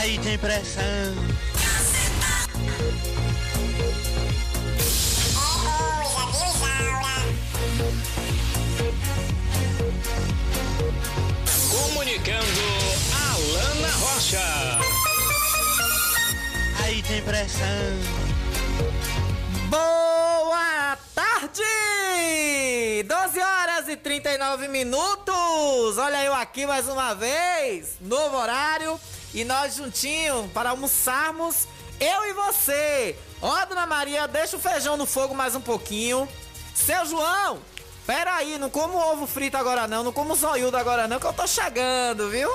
Aí tem pressão. Comunicando Alana Rocha. Aí tem pressão. Boa tarde! 12 horas e 39 minutos. Olha eu aqui mais uma vez, novo horário e nós juntinhos para almoçarmos, eu e você. Ó, dona Maria, deixa o feijão no fogo mais um pouquinho. Seu João, pera aí, não como ovo frito agora não, não como zoiudo agora não, que eu tô chegando, viu?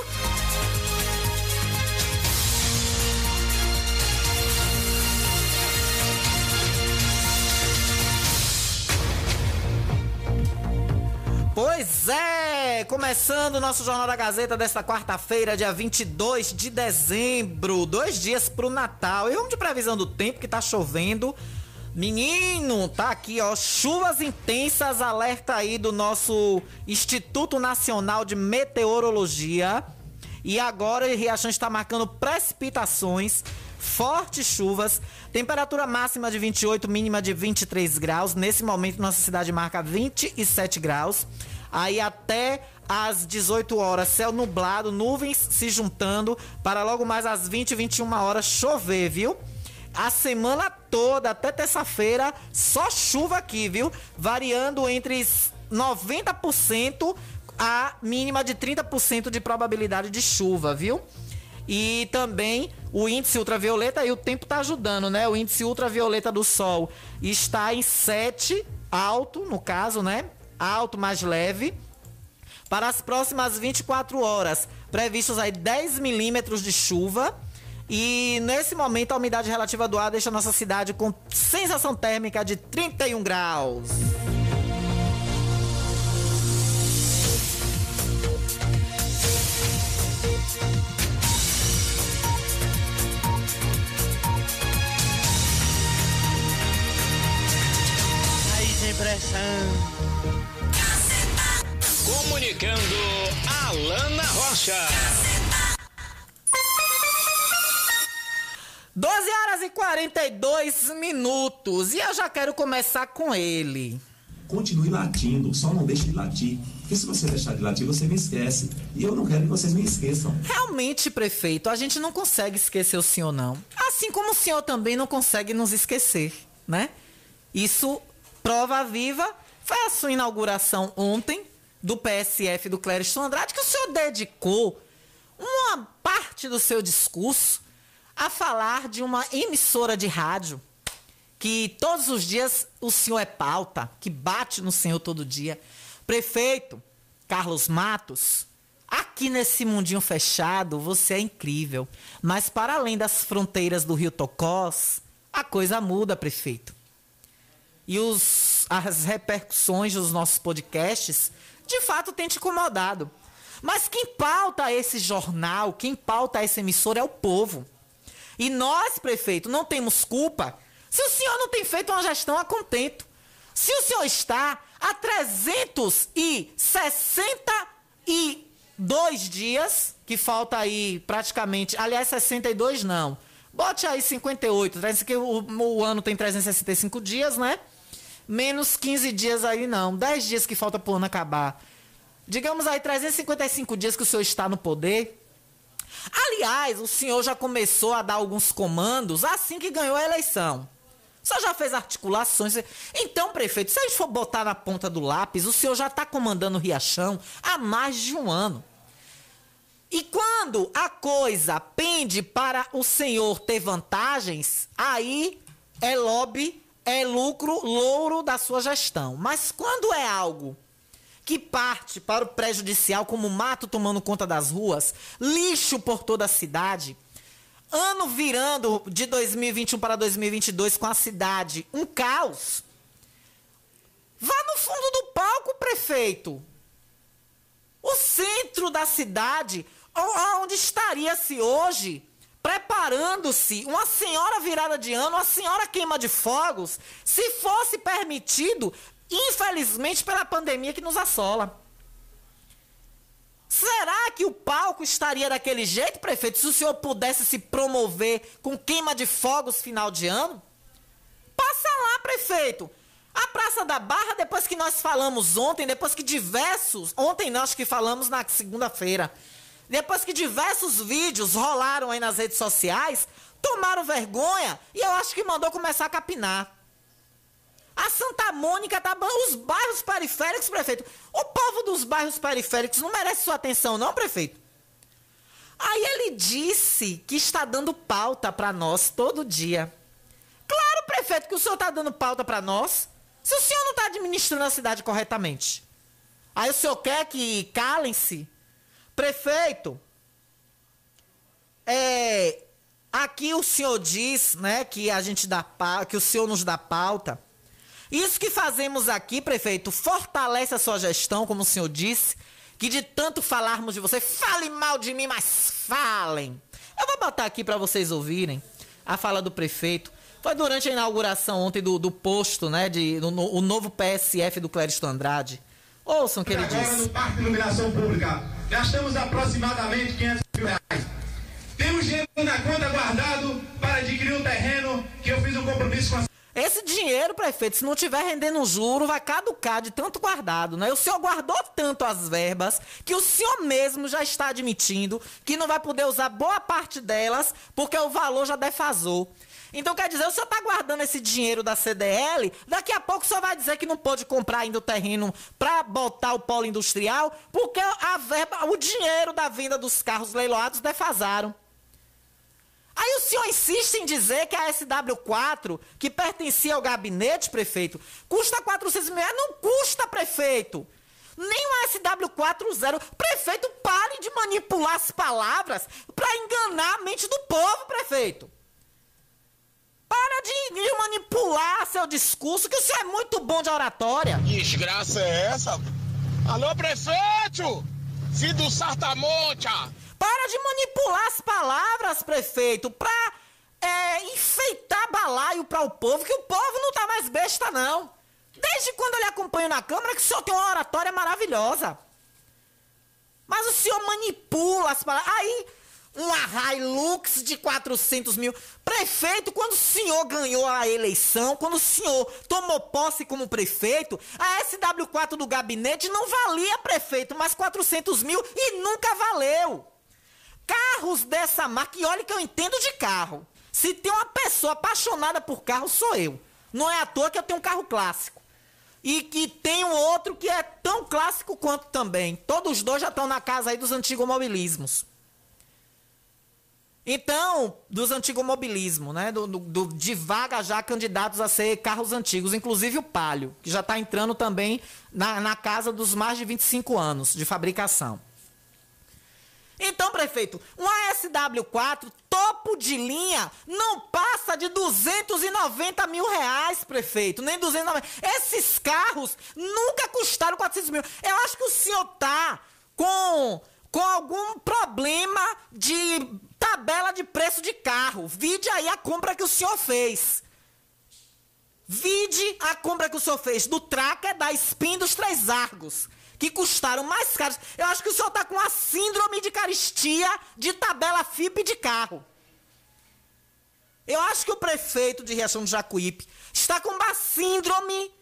Pois é, começando o nosso Jornal da Gazeta desta quarta-feira, dia 22 de dezembro, dois dias pro Natal. E vamos de previsão do tempo que tá chovendo. Menino, tá aqui, ó, chuvas intensas, alerta aí do nosso Instituto Nacional de Meteorologia. E agora o Riachão está marcando precipitações, fortes chuvas, temperatura máxima de 28, mínima de 23 graus. Nesse momento, nossa cidade marca 27 graus. Aí até às 18 horas, céu nublado, nuvens se juntando, para logo mais às 20 e 21 horas chover, viu? A semana toda, até terça-feira, só chuva aqui, viu? Variando entre 90% a mínima de 30% de probabilidade de chuva, viu? E também o índice ultravioleta, e o tempo tá ajudando, né? O índice ultravioleta do Sol está em 7, alto, no caso, né? Alto, mais leve. Para as próximas 24 horas, previstos aí 10 milímetros de chuva. E nesse momento a umidade relativa do ar deixa a nossa cidade com sensação térmica de 31 graus. Comunicando Alana Rocha. 12 horas e 42 minutos. E eu já quero começar com ele. Continue latindo, só não deixe de latir. Porque se você deixar de latir, você me esquece. E eu não quero que vocês me esqueçam. Realmente, prefeito, a gente não consegue esquecer o senhor, não. Assim como o senhor também não consegue nos esquecer, né? Isso, prova viva, foi a sua inauguração ontem do PSF do Clériston Andrade, que o senhor dedicou uma parte do seu discurso a falar de uma emissora de rádio que todos os dias o senhor é pauta, que bate no senhor todo dia. Prefeito Carlos Matos, aqui nesse mundinho fechado você é incrível, mas para além das fronteiras do Rio Tocós, a coisa muda, prefeito. E os, as repercussões dos nossos podcasts, de fato, têm te incomodado. Mas quem pauta esse jornal, quem pauta essa emissora é o povo. E nós, prefeito, não temos culpa se o senhor não tem feito uma gestão a contento. Se o senhor está há 362 dias, que falta aí praticamente, aliás, 62 não. Bote aí 58, que o, o ano tem 365 dias, né? Menos 15 dias aí não, 10 dias que falta pro ano acabar. Digamos aí 355 dias que o senhor está no poder. Aliás, o senhor já começou a dar alguns comandos assim que ganhou a eleição. O senhor já fez articulações. Então, prefeito, se a gente for botar na ponta do lápis, o senhor já está comandando o Riachão há mais de um ano. E quando a coisa pende para o senhor ter vantagens, aí é lobby, é lucro, louro da sua gestão. Mas quando é algo que parte para o prejudicial, como mato tomando conta das ruas, lixo por toda a cidade, ano virando de 2021 para 2022 com a cidade um caos. Vá no fundo do palco, prefeito. O centro da cidade, onde estaria-se hoje, preparando-se, uma senhora virada de ano, uma senhora queima de fogos, se fosse permitido Infelizmente, pela pandemia que nos assola. Será que o palco estaria daquele jeito, prefeito, se o senhor pudesse se promover com queima de fogos final de ano? Passa lá, prefeito. A Praça da Barra, depois que nós falamos ontem, depois que diversos. Ontem nós que falamos na segunda-feira. Depois que diversos vídeos rolaram aí nas redes sociais, tomaram vergonha e eu acho que mandou começar a capinar. A Santa Mônica tá os bairros periféricos, prefeito. O povo dos bairros periféricos não merece sua atenção, não, prefeito? Aí ele disse que está dando pauta para nós todo dia. Claro, prefeito, que o senhor está dando pauta para nós. Se o senhor não está administrando a cidade corretamente. Aí o senhor quer que calem-se? Prefeito, é, aqui o senhor diz, né, que a gente dá que o senhor nos dá pauta. Isso que fazemos aqui, prefeito, fortalece a sua gestão, como o senhor disse, que de tanto falarmos de você, fale mal de mim, mas falem. Eu vou botar aqui para vocês ouvirem a fala do prefeito. Foi durante a inauguração ontem do, do posto, né, de, do, no, o novo PSF do Cléristo Andrade. Ouçam o que ele Agora, disse. no Parque de Iluminação Pública, gastamos aproximadamente 500 mil reais. Temos dinheiro na conta guardado para adquirir um terreno que eu fiz um compromisso com a Esse dinheiro, prefeito, se não tiver rendendo juro, vai caducar de tanto guardado, né? O senhor guardou tanto as verbas que o senhor mesmo já está admitindo que não vai poder usar boa parte delas porque o valor já defasou. Então quer dizer, o senhor está guardando esse dinheiro da CDL, daqui a pouco senhor vai dizer que não pode comprar ainda o terreno para botar o polo industrial, porque a verba, o dinheiro da venda dos carros leiloados defasaram. Aí o senhor insiste em dizer que a SW4, que pertencia ao gabinete, prefeito, custa 400 mil reais. Não custa, prefeito. Nem o SW40. Prefeito, pare de manipular as palavras para enganar a mente do povo, prefeito. Para de, manipular seu discurso, que o senhor é muito bom de oratória. Desgraça é essa? Alô, prefeito! Filho do Sartamonte! Para de manipular as palavras, prefeito, pra é, enfeitar balaio para o povo, que o povo não tá mais besta, não. Desde quando eu lhe acompanho na Câmara, que o senhor tem uma oratória maravilhosa. Mas o senhor manipula as palavras. Aí, uma Hilux de 400 mil. Prefeito, quando o senhor ganhou a eleição, quando o senhor tomou posse como prefeito, a SW4 do gabinete não valia, prefeito, mais 400 mil e nunca valeu. Carros dessa marca, e olha que eu entendo de carro. Se tem uma pessoa apaixonada por carro, sou eu. Não é à toa que eu tenho um carro clássico. E que tem um outro que é tão clássico quanto também. Todos os dois já estão na casa aí dos antigos mobilismos. Então, dos antigos mobilismo, né? Do, do, do, já candidatos a ser carros antigos, inclusive o Palio, que já está entrando também na, na casa dos mais de 25 anos de fabricação. Então, prefeito, um ASW4 topo de linha não passa de 290 mil reais, prefeito. Nem 290. Esses carros nunca custaram 400 mil. Eu acho que o senhor tá com, com algum problema de tabela de preço de carro. Vide aí a compra que o senhor fez. Vide a compra que o senhor fez do Tracker, da Spin dos Três Argos que custaram mais caros. Eu acho que o senhor está com a síndrome de caristia de tabela FIP de carro. Eu acho que o prefeito de Riachão do Jacuípe está com uma síndrome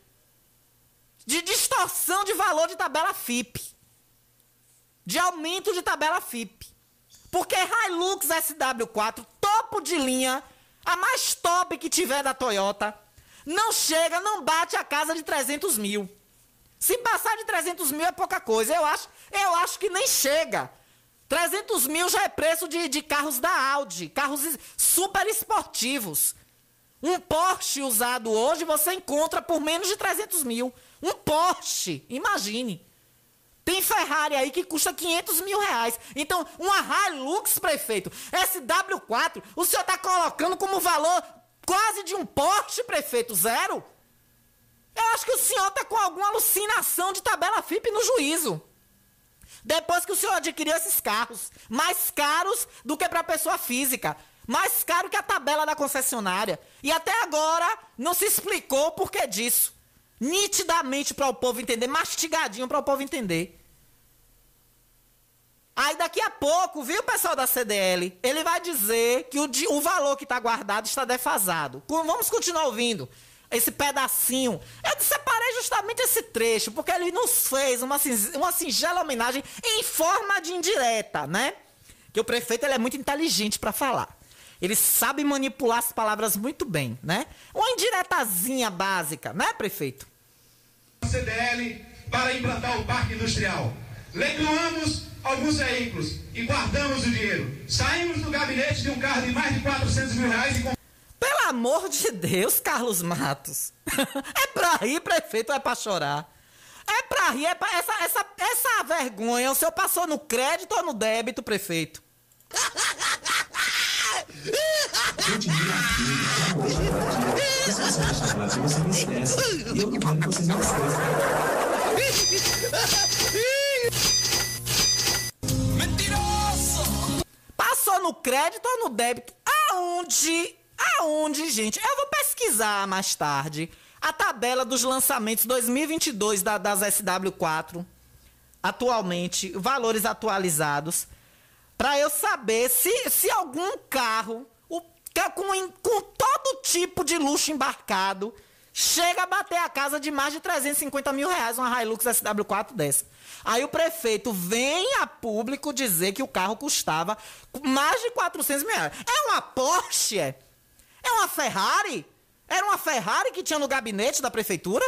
de distorção de valor de tabela FIP. De aumento de tabela FIP. Porque Hilux SW4, topo de linha, a mais top que tiver da Toyota, não chega, não bate a casa de 300 mil. Se passar de 300 mil é pouca coisa. Eu acho, eu acho que nem chega. 300 mil já é preço de, de carros da Audi, carros super esportivos. Um Porsche usado hoje você encontra por menos de 300 mil. Um Porsche, imagine. Tem Ferrari aí que custa 500 mil reais. Então, uma Hilux, prefeito, SW4, o senhor está colocando como valor quase de um Porsche, prefeito, zero? Eu acho que o senhor está com alguma alucinação de tabela FIP no juízo. Depois que o senhor adquiriu esses carros, mais caros do que para pessoa física, mais caro que a tabela da concessionária. E até agora não se explicou o porquê disso. Nitidamente para o povo entender, mastigadinho para o povo entender. Aí daqui a pouco, viu, pessoal da CDL? Ele vai dizer que o, o valor que está guardado está defasado. Vamos continuar ouvindo esse pedacinho. Eu separei justamente esse trecho, porque ele nos fez uma, uma singela homenagem em forma de indireta, né? Que o prefeito ele é muito inteligente para falar. Ele sabe manipular as palavras muito bem, né? Uma indiretazinha básica, né, prefeito? CDL para implantar o parque industrial. Leiloamos alguns veículos e guardamos o dinheiro. Saímos do gabinete de um carro de mais de 400 mil reais e pelo amor de Deus, Carlos Matos. é pra rir, prefeito, é pra chorar? É pra rir, é pra... Essa, essa, essa vergonha, o senhor passou no crédito ou no débito, prefeito? Mentiroso! Passou no crédito ou no débito? Aonde Aonde, gente? Eu vou pesquisar mais tarde a tabela dos lançamentos 2022 da, das SW4, atualmente, valores atualizados, para eu saber se, se algum carro o, com, com todo tipo de luxo embarcado chega a bater a casa de mais de 350 mil reais uma Hilux SW4 dessa. Aí o prefeito vem a público dizer que o carro custava mais de 400 mil reais. É uma Porsche? É? É uma Ferrari? Era uma Ferrari que tinha no gabinete da prefeitura?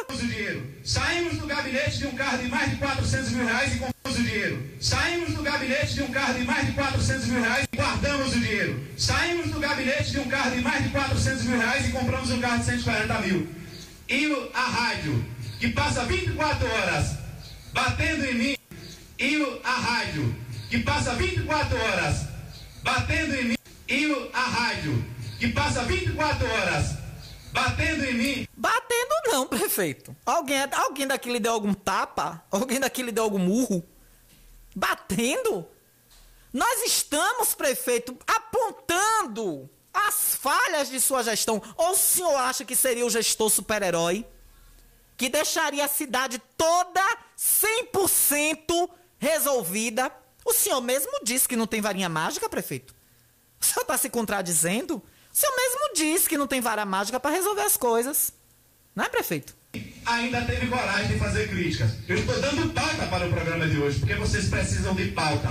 Saímos do gabinete de um carro de mais de 400 mil reais e compramos o dinheiro. Saímos do gabinete de um carro de mais de 400 mil reais e guardamos o dinheiro. Saímos do gabinete de um carro de mais de 400 mil reais e compramos um carro de 140 mil. E a rádio, que passa 24 horas batendo em mim, e a rádio, que passa 24 horas batendo em mim, e a rádio, que passa 24 horas batendo em mim. Batendo não, prefeito. Alguém, alguém daqui lhe deu algum tapa? Alguém daqui lhe deu algum murro? Batendo? Nós estamos, prefeito, apontando as falhas de sua gestão. Ou o senhor acha que seria o gestor super-herói? Que deixaria a cidade toda 100% resolvida? O senhor mesmo disse que não tem varinha mágica, prefeito? O senhor está se contradizendo? O senhor mesmo disse que não tem vara mágica para resolver as coisas. Não é, prefeito? Ainda teve coragem de fazer críticas. Eu estou dando pauta para o programa de hoje, porque vocês precisam de pauta.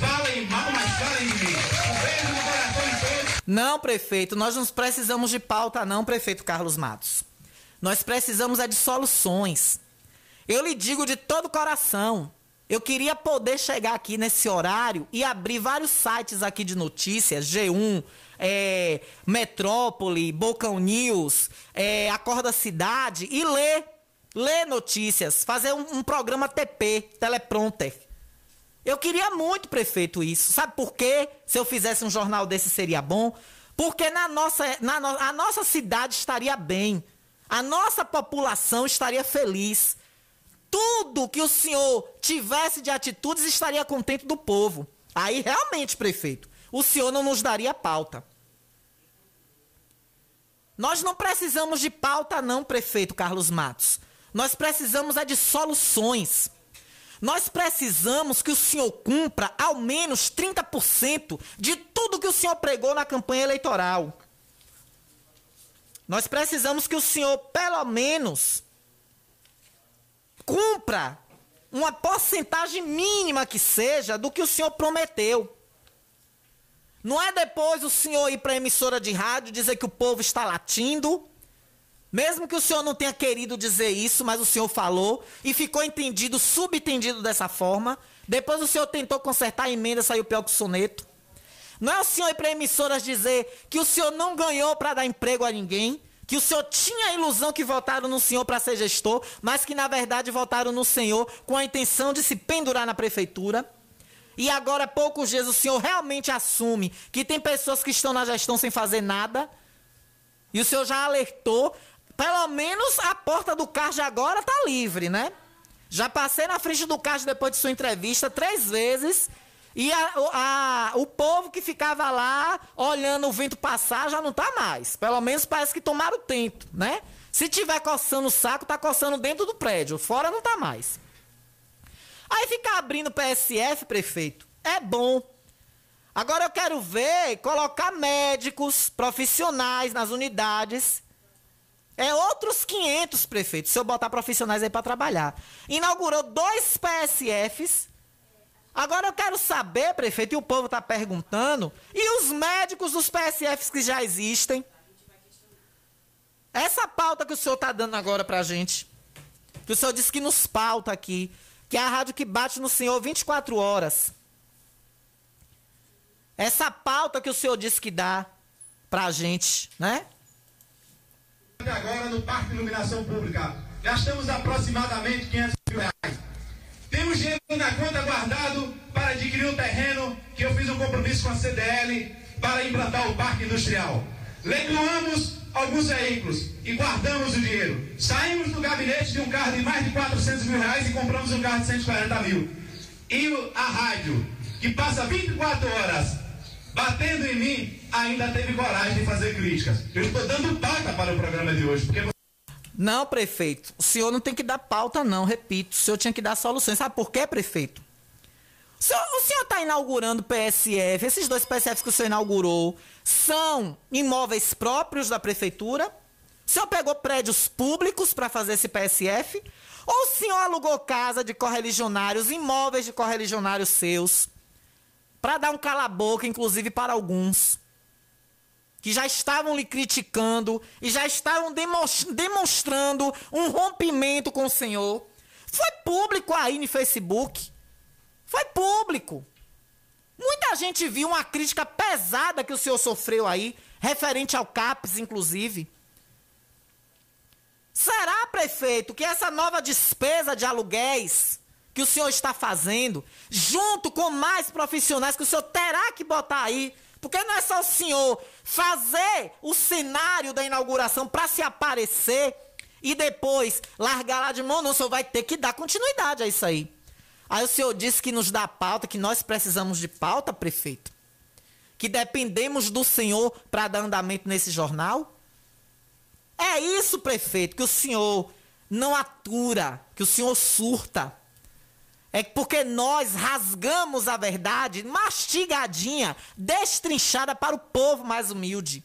Falem mal, mas falem de mim. Um beijo no coração de todos. Não, prefeito, nós não precisamos de pauta, não, prefeito Carlos Matos. Nós precisamos é de soluções. Eu lhe digo de todo o coração. Eu queria poder chegar aqui nesse horário e abrir vários sites aqui de notícias, G1, é, Metrópole, Bocão News, é, Acorda Cidade e ler, ler notícias, fazer um, um programa TP, teleprompter. Eu queria muito, prefeito, isso. Sabe por quê? Se eu fizesse um jornal desse seria bom? Porque na nossa, na no, a nossa cidade estaria bem. A nossa população estaria feliz. Tudo que o senhor tivesse de atitudes estaria contente do povo. Aí realmente, prefeito, o senhor não nos daria pauta. Nós não precisamos de pauta, não, prefeito Carlos Matos. Nós precisamos é de soluções. Nós precisamos que o senhor cumpra ao menos 30% de tudo que o senhor pregou na campanha eleitoral. Nós precisamos que o senhor, pelo menos, cumpra uma porcentagem mínima que seja do que o senhor prometeu. Não é depois o senhor ir para a emissora de rádio dizer que o povo está latindo. Mesmo que o senhor não tenha querido dizer isso, mas o senhor falou e ficou entendido, subentendido dessa forma. Depois o senhor tentou consertar a emenda, saiu pior que o soneto. Não é o senhor ir para emissoras dizer que o senhor não ganhou para dar emprego a ninguém, que o senhor tinha a ilusão que votaram no senhor para ser gestor, mas que na verdade votaram no senhor com a intenção de se pendurar na prefeitura. E agora, há poucos dias, o senhor realmente assume que tem pessoas que estão na gestão sem fazer nada. E o senhor já alertou. Pelo menos a porta do CARD agora está livre, né? Já passei na frente do CARD depois de sua entrevista três vezes. E a, a, o povo que ficava lá olhando o vento passar já não tá mais. Pelo menos parece que tomaram tempo, né? Se tiver coçando o saco, tá coçando dentro do prédio. Fora não tá mais. Aí ficar abrindo PSF, prefeito, é bom. Agora eu quero ver colocar médicos profissionais nas unidades. É outros 500, prefeito, se eu botar profissionais aí para trabalhar. Inaugurou dois PSFs. Agora eu quero saber, prefeito, e o povo está perguntando, e os médicos dos PSFs que já existem? Essa pauta que o senhor está dando agora para gente, que o senhor disse que nos pauta aqui, que é a rádio que bate no senhor 24 horas. Essa pauta que o senhor disse que dá pra gente, né? Agora no Parque de Iluminação Pública, gastamos aproximadamente 500 mil reais. Temos dinheiro na conta guardado para adquirir um terreno que eu fiz um compromisso com a CDL para implantar o Parque Industrial. Leiloamos alguns veículos e guardamos o dinheiro. Saímos do gabinete de um carro de mais de 400 mil reais e compramos um carro de 140 mil. E a rádio, que passa 24 horas batendo em mim, ainda teve coragem de fazer críticas. Eu estou dando pauta para o programa de hoje, porque Não, prefeito. O senhor não tem que dar pauta, não, repito. O senhor tinha que dar soluções. Sabe por quê, prefeito? O senhor está inaugurando PSF, esses dois PSFs que o senhor inaugurou são imóveis próprios da prefeitura? O senhor pegou prédios públicos para fazer esse PSF? Ou o senhor alugou casa de correligionários, imóveis de correligionários seus, para dar um cala-boca, inclusive para alguns, que já estavam lhe criticando e já estavam demonstrando um rompimento com o senhor? Foi público aí no Facebook. Foi público. Muita gente viu uma crítica pesada que o senhor sofreu aí, referente ao CAPES, inclusive. Será, prefeito, que essa nova despesa de aluguéis que o senhor está fazendo, junto com mais profissionais que o senhor terá que botar aí, porque não é só o senhor fazer o cenário da inauguração para se aparecer e depois largar lá de mão, não, o senhor vai ter que dar continuidade a isso aí. Aí o senhor disse que nos dá pauta, que nós precisamos de pauta, prefeito? Que dependemos do senhor para dar andamento nesse jornal? É isso, prefeito, que o senhor não atura, que o senhor surta. É porque nós rasgamos a verdade mastigadinha, destrinchada para o povo mais humilde.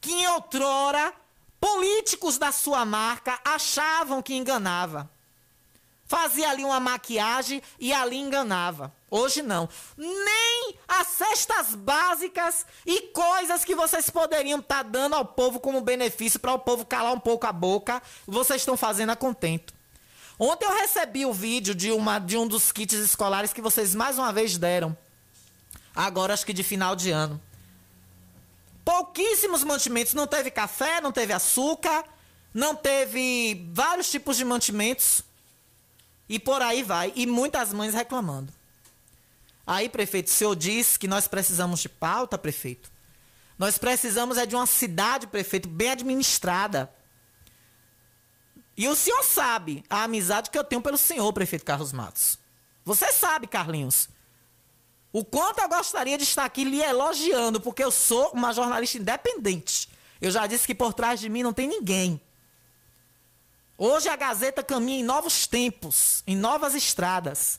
Que em outrora, políticos da sua marca achavam que enganava. Fazia ali uma maquiagem e ali enganava. Hoje não. Nem as cestas básicas e coisas que vocês poderiam estar tá dando ao povo como benefício para o povo calar um pouco a boca, vocês estão fazendo a contento. Ontem eu recebi o vídeo de, uma, de um dos kits escolares que vocês mais uma vez deram. Agora acho que de final de ano. Pouquíssimos mantimentos. Não teve café, não teve açúcar, não teve vários tipos de mantimentos. E por aí vai. E muitas mães reclamando. Aí, prefeito, o senhor diz que nós precisamos de pauta, prefeito. Nós precisamos é de uma cidade, prefeito, bem administrada. E o senhor sabe a amizade que eu tenho pelo senhor, prefeito Carlos Matos. Você sabe, Carlinhos. O quanto eu gostaria de estar aqui lhe elogiando, porque eu sou uma jornalista independente. Eu já disse que por trás de mim não tem ninguém. Hoje a Gazeta caminha em novos tempos, em novas estradas.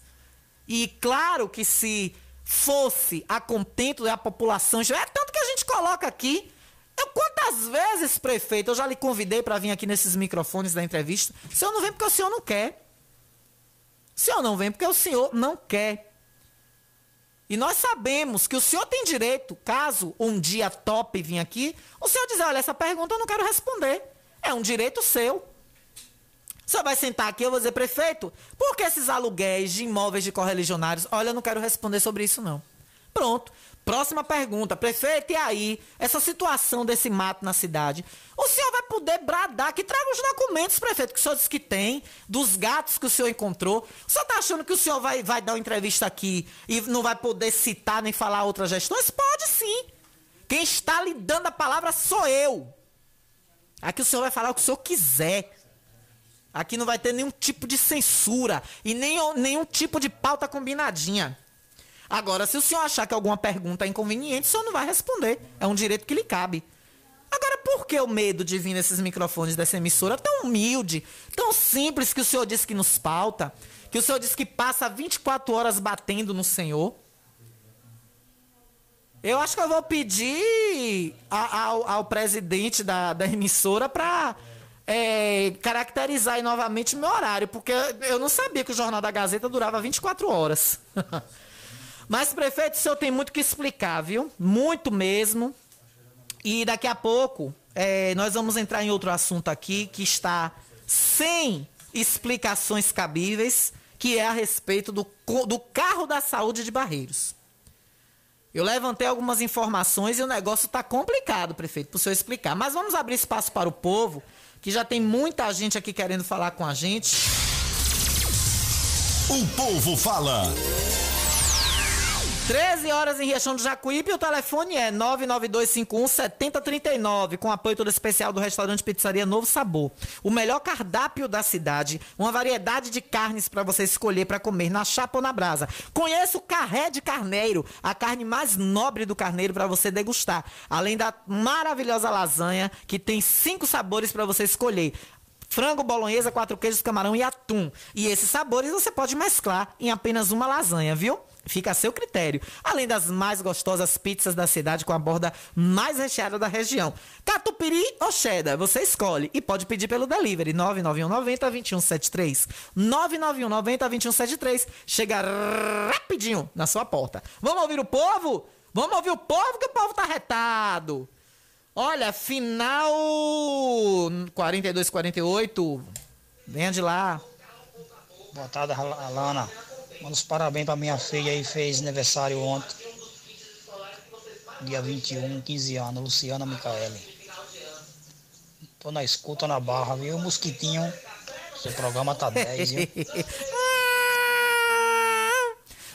E claro que se fosse a contento da população, é tanto que a gente coloca aqui. Eu, quantas vezes, prefeito, eu já lhe convidei para vir aqui nesses microfones da entrevista. O senhor não vem porque o senhor não quer. O senhor não vem porque o senhor não quer. E nós sabemos que o senhor tem direito, caso um dia top vir aqui, o senhor dizer, olha, essa pergunta eu não quero responder. É um direito seu. Senhor vai sentar aqui, eu vou dizer, prefeito, por que esses aluguéis de imóveis de correligionários? Olha, eu não quero responder sobre isso, não. Pronto. Próxima pergunta, prefeito, e aí? Essa situação desse mato na cidade. O senhor vai poder bradar que traga os documentos, prefeito, que o senhor disse que tem, dos gatos que o senhor encontrou. O senhor tá achando que o senhor vai, vai dar uma entrevista aqui e não vai poder citar nem falar outras gestões? Pode sim. Quem está lhe dando a palavra sou eu. Aqui o senhor vai falar o que o senhor quiser. Aqui não vai ter nenhum tipo de censura e nem, nenhum tipo de pauta combinadinha. Agora, se o senhor achar que alguma pergunta é inconveniente, o senhor não vai responder. É um direito que lhe cabe. Agora, por que o medo de vir nesses microfones dessa emissora tão humilde, tão simples que o senhor disse que nos pauta? Que o senhor disse que passa 24 horas batendo no senhor? Eu acho que eu vou pedir ao, ao presidente da, da emissora para é, caracterizar aí novamente meu horário, porque eu não sabia que o Jornal da Gazeta durava 24 horas. Mas, prefeito, o senhor tem muito que explicar, viu? Muito mesmo. E daqui a pouco é, nós vamos entrar em outro assunto aqui que está sem explicações cabíveis, que é a respeito do, do carro da saúde de Barreiros. Eu levantei algumas informações e o negócio está complicado, prefeito, para o senhor explicar. Mas vamos abrir espaço para o povo, que já tem muita gente aqui querendo falar com a gente. O povo fala. 13 horas em Riachão do Jacuípe o telefone é 99251 7039, com apoio todo especial do restaurante Pizzaria Novo Sabor. O melhor cardápio da cidade, uma variedade de carnes para você escolher para comer na chapa ou na brasa. Conheça o carré de carneiro, a carne mais nobre do carneiro para você degustar. Além da maravilhosa lasanha, que tem cinco sabores para você escolher frango, bolonhesa, quatro queijos, camarão e atum. E esses sabores você pode mesclar em apenas uma lasanha, viu? Fica a seu critério. Além das mais gostosas pizzas da cidade com a borda mais recheada da região. Catupiry ou cheddar, você escolhe. E pode pedir pelo delivery 99190 2173. 99190 2173. Chega rapidinho na sua porta. Vamos ouvir o povo? Vamos ouvir o povo que o povo tá retado. Olha, final 42-48. Venha de lá. Boa tarde, Alana. Manda os parabéns pra minha filha aí, fez aniversário ontem. Dia 21, 15 anos, Luciana Micaele. Tô na escuta na barra, viu? Mosquitinho. Seu programa tá 10, viu?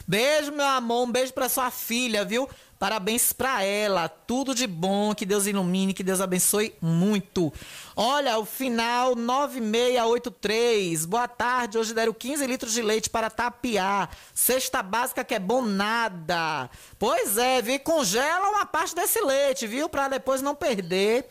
Beijo, meu amor. Um beijo pra sua filha, viu? Parabéns para ela. Tudo de bom. Que Deus ilumine, que Deus abençoe muito. Olha, o final 9683. Boa tarde. Hoje deram 15 litros de leite para tapiar. Cesta básica que é bom nada. Pois é, viu? Congela uma parte desse leite, viu? Para depois não perder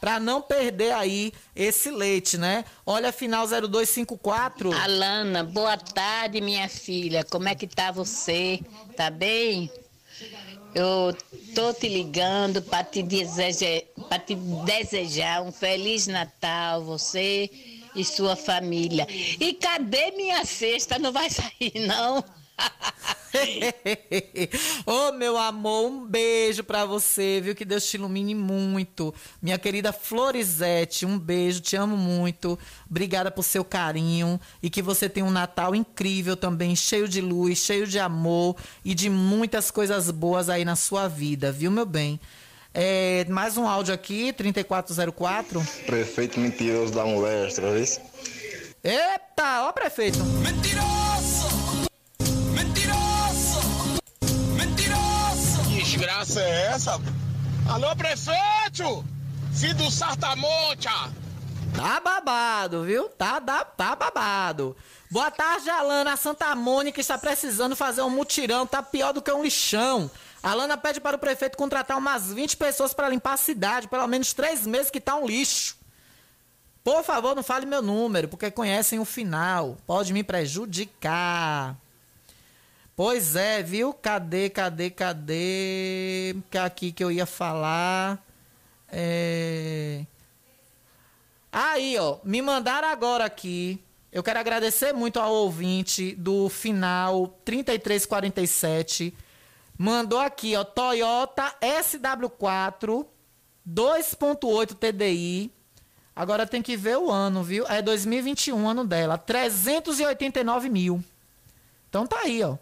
para não perder aí esse leite, né? Olha, final 0254. Alana, boa tarde, minha filha. Como é que tá você? Tá bem? Eu tô te ligando para te desejar, para te desejar um feliz Natal, você e sua família. E cadê minha cesta? Não vai sair não? Ô oh, meu amor, um beijo para você, viu? Que Deus te ilumine muito. Minha querida Florizete, um beijo, te amo muito. Obrigada por seu carinho e que você tenha um Natal incrível também, cheio de luz, cheio de amor e de muitas coisas boas aí na sua vida, viu, meu bem? É, mais um áudio aqui, 3404. Prefeito mentiroso da moléstia, viu? Eita, ó prefeito. Mentiroso! Desgraça é essa? Alô, prefeito! Filho do Sartamonte! Tá babado, viu? Tá, tá, tá babado. Boa tarde, Alana. A Santa Mônica está precisando fazer um mutirão. Tá pior do que um lixão. Alana pede para o prefeito contratar umas 20 pessoas para limpar a cidade. Pelo menos três meses que tá um lixo. Por favor, não fale meu número, porque conhecem o final. Pode me prejudicar. Pois é, viu? Cadê, cadê, cadê? Que é aqui que eu ia falar. É... Aí, ó, me mandaram agora aqui. Eu quero agradecer muito ao ouvinte do final 3347. Mandou aqui, ó, Toyota SW4 2.8 TDI. Agora tem que ver o ano, viu? É 2021 ano dela, 389 mil. Então tá aí, ó.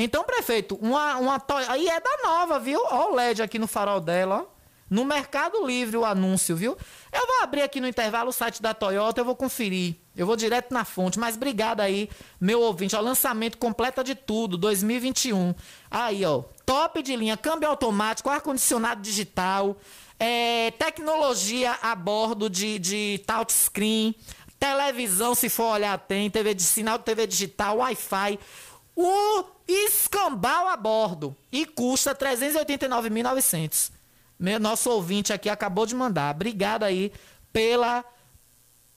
Então, prefeito, uma, uma Toyota. Aí é da nova, viu? Ó o LED aqui no farol dela, ó. No Mercado Livre o anúncio, viu? Eu vou abrir aqui no intervalo o site da Toyota, eu vou conferir. Eu vou direto na fonte, mas obrigado aí, meu ouvinte. Ó, lançamento completa de tudo, 2021. Aí, ó, top de linha, câmbio automático, ar-condicionado digital, é, tecnologia a bordo de, de touchscreen, televisão, se for olhar, tem, TV de sinal TV digital, Wi-Fi. O escambau a bordo. E custa 389.900. Meu, nosso ouvinte aqui acabou de mandar. Obrigado aí pela,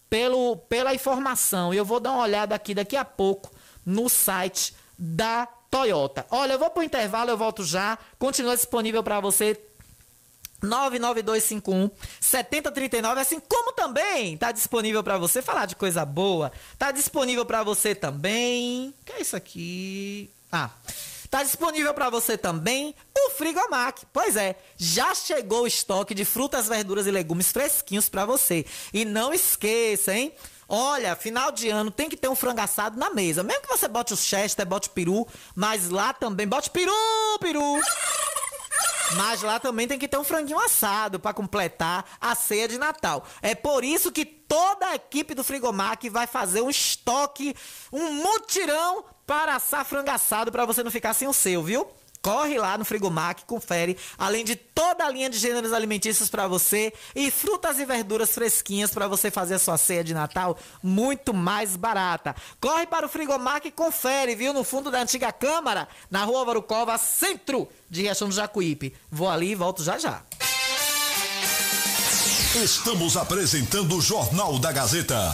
pelo, pela informação. Eu vou dar uma olhada aqui daqui a pouco no site da Toyota. Olha, eu vou pro intervalo, eu volto já. Continua disponível para você 99251 7039, assim como também tá disponível para você falar de coisa boa. Tá disponível para você também. Que é isso aqui? Ah, Tá disponível para você também o Frigomac. Pois é, já chegou o estoque de frutas, verduras e legumes fresquinhos para você. E não esqueça, hein? Olha, final de ano tem que ter um frango assado na mesa. Mesmo que você bote o chester, bote peru, mas lá também bote peru, peru. Mas lá também tem que ter um franguinho assado para completar a ceia de Natal. É por isso que toda a equipe do Frigomac vai fazer um estoque, um mutirão para assar frango assado para você não ficar sem o seu, viu? Corre lá no Frigomac, confere, além de toda a linha de gêneros alimentícios para você e frutas e verduras fresquinhas para você fazer a sua ceia de Natal muito mais barata. Corre para o Frigomac e confere, viu? No fundo da antiga Câmara, na rua Varucova, centro de Riachão do Jacuípe. Vou ali e volto já já. Estamos apresentando o Jornal da Gazeta.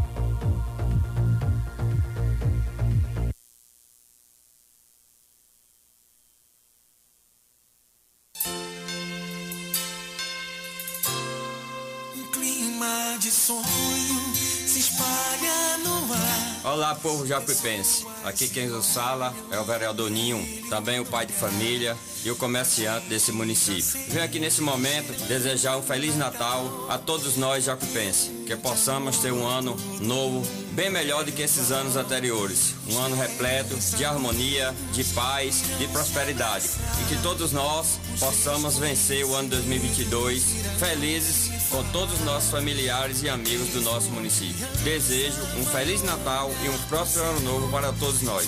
De sonho se espalha no ar. Olá, povo jacuipense. Aqui quem nos fala é o vereador Ninho, também o pai de família e o comerciante desse município. Venho aqui nesse momento desejar um Feliz Natal a todos nós jacuipenses, que possamos ter um ano novo bem melhor do que esses anos anteriores. Um ano repleto de harmonia, de paz, de prosperidade. E que todos nós possamos vencer o ano 2022 felizes com todos os nossos familiares e amigos do nosso município. Desejo um Feliz Natal e um próspero ano novo para todos nós.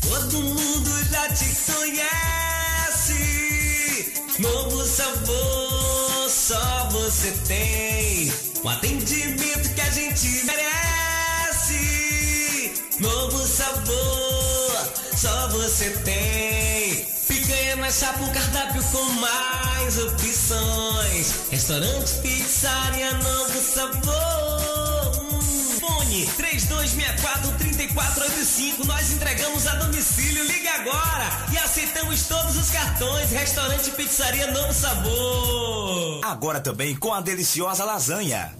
Todo mundo já te conhece. Novo sabor, só você tem. Atendimento que a gente merece. Novo sabor, só você tem. Picanha mais chapa, um cardápio com mais opções. Restaurante, pizzaria, novo sabor. Hum, Fone 3264-3485. Nós entregamos a domicílio. Liga agora e aceitamos todos os cartões. Restaurante, pizzaria, novo sabor. Agora também com a deliciosa lasanha.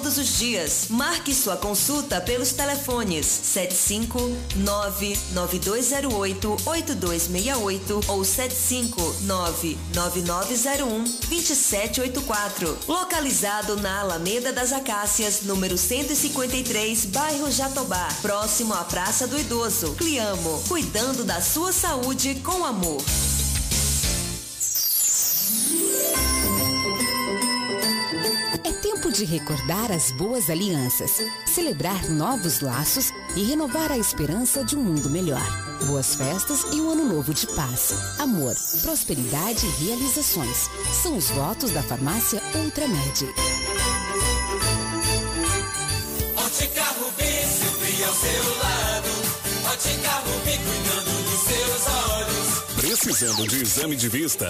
todos os dias. Marque sua consulta pelos telefones 75992088268 ou 75999012784. Localizado na Alameda das Acácias, número 153, bairro Jatobá, próximo à Praça do Idoso. Cliamo, cuidando da sua saúde com amor. De recordar as boas alianças, celebrar novos laços e renovar a esperança de um mundo melhor. Boas festas e um ano novo de paz, amor, prosperidade e realizações. São os votos da farmácia Ultramed. Ótica Rubi, sempre ao seu lado. Ótica Rubi, cuidando dos seus olhos. Precisando de exame de vista?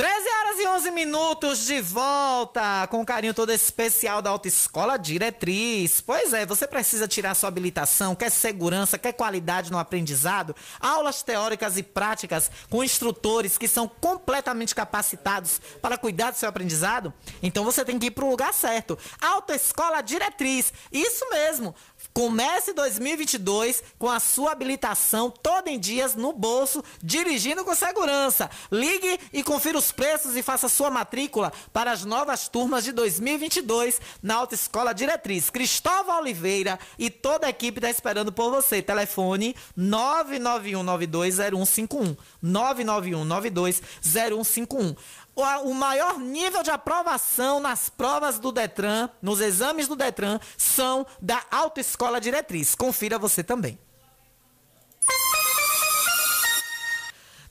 13 horas e 11 minutos de volta com um carinho todo especial da Autoescola Diretriz. Pois é, você precisa tirar sua habilitação, quer segurança, quer qualidade no aprendizado, aulas teóricas e práticas com instrutores que são completamente capacitados para cuidar do seu aprendizado? Então você tem que ir para o lugar certo. Autoescola Diretriz. Isso mesmo. Comece 2022 com a sua habilitação toda em dias no bolso, dirigindo com segurança. Ligue e confira os preços e faça sua matrícula para as novas turmas de 2022 na Autoescola Diretriz. Cristóvão Oliveira e toda a equipe está esperando por você. Telefone 991920151. 991920151 o maior nível de aprovação nas provas do Detran, nos exames do Detran, são da Autoescola Diretriz. Confira você também.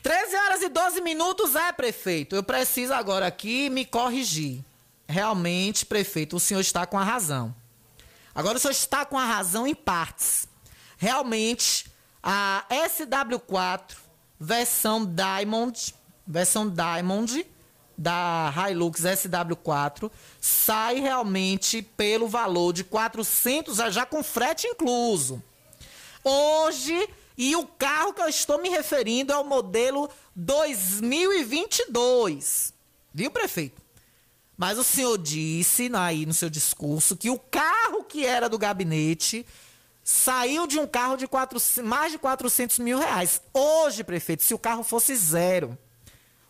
13 horas e 12 minutos é, prefeito. Eu preciso agora aqui me corrigir. Realmente, prefeito, o senhor está com a razão. Agora o senhor está com a razão em partes. Realmente, a SW4 versão Diamond, versão Diamond da Hilux SW4 sai realmente pelo valor de 400, já com frete incluso. Hoje, e o carro que eu estou me referindo é o modelo 2022. Viu, prefeito? Mas o senhor disse aí no seu discurso que o carro que era do gabinete saiu de um carro de quatro, mais de 400 mil reais. Hoje, prefeito, se o carro fosse zero,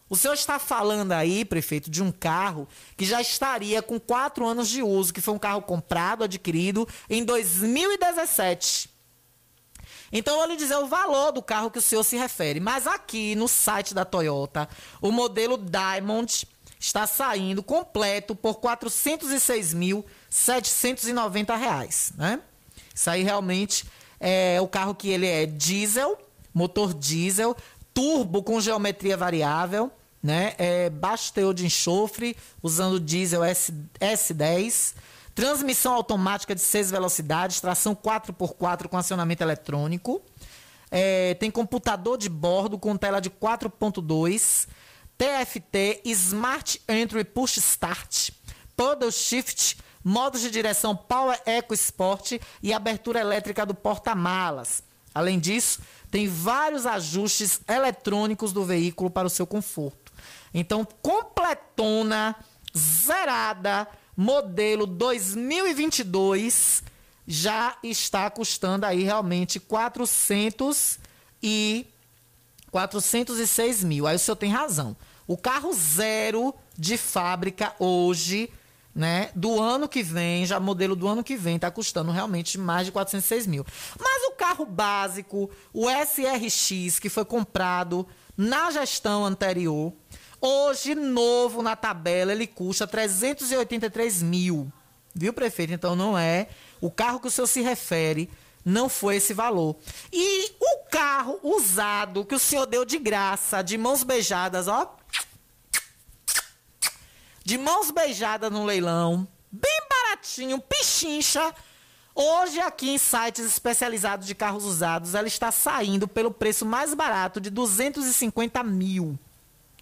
O senhor está falando aí, prefeito, de um carro que já estaria com quatro anos de uso, que foi um carro comprado, adquirido em 2017. Então eu vou lhe dizer o valor do carro que o senhor se refere. Mas aqui no site da Toyota, o modelo Diamond está saindo completo por 406.790 reais, né? Isso aí realmente é o carro que ele é diesel, motor diesel, turbo com geometria variável, né? É baixo teor de enxofre, usando diesel S, S10, transmissão automática de 6 velocidades, tração 4x4 com acionamento eletrônico. É, tem computador de bordo com tela de 4.2, TFT, Smart Entry Push Start, Paddle Shift, modos de direção Power Eco Sport e abertura elétrica do porta-malas. Além disso, tem vários ajustes eletrônicos do veículo para o seu conforto. Então, completona, zerada, modelo 2022, já está custando aí realmente 400 e 406 mil. Aí o senhor tem razão. O carro zero de fábrica hoje, né, do ano que vem, já modelo do ano que vem, está custando realmente mais de 406 mil. Mas o carro básico, o SRX, que foi comprado na gestão anterior, hoje, novo na tabela, ele custa 383 mil. Viu, prefeito? Então não é. O carro que o senhor se refere não foi esse valor. E o carro usado que o senhor deu de graça, de mãos beijadas, ó. De mãos beijadas no leilão, bem baratinho, pichincha. Hoje, aqui em sites especializados de carros usados, ela está saindo pelo preço mais barato de 250 mil.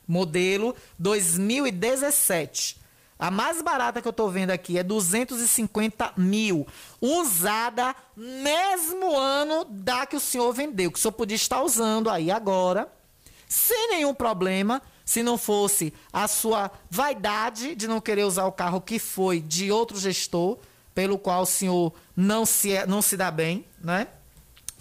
Modelo 2017. A mais barata que eu tô vendo aqui é 250 mil. Usada mesmo ano da que o senhor vendeu. Que o senhor podia estar usando aí agora, sem nenhum problema. Se não fosse a sua vaidade de não querer usar o carro que foi de outro gestor, pelo qual o senhor não se, não se dá bem, né?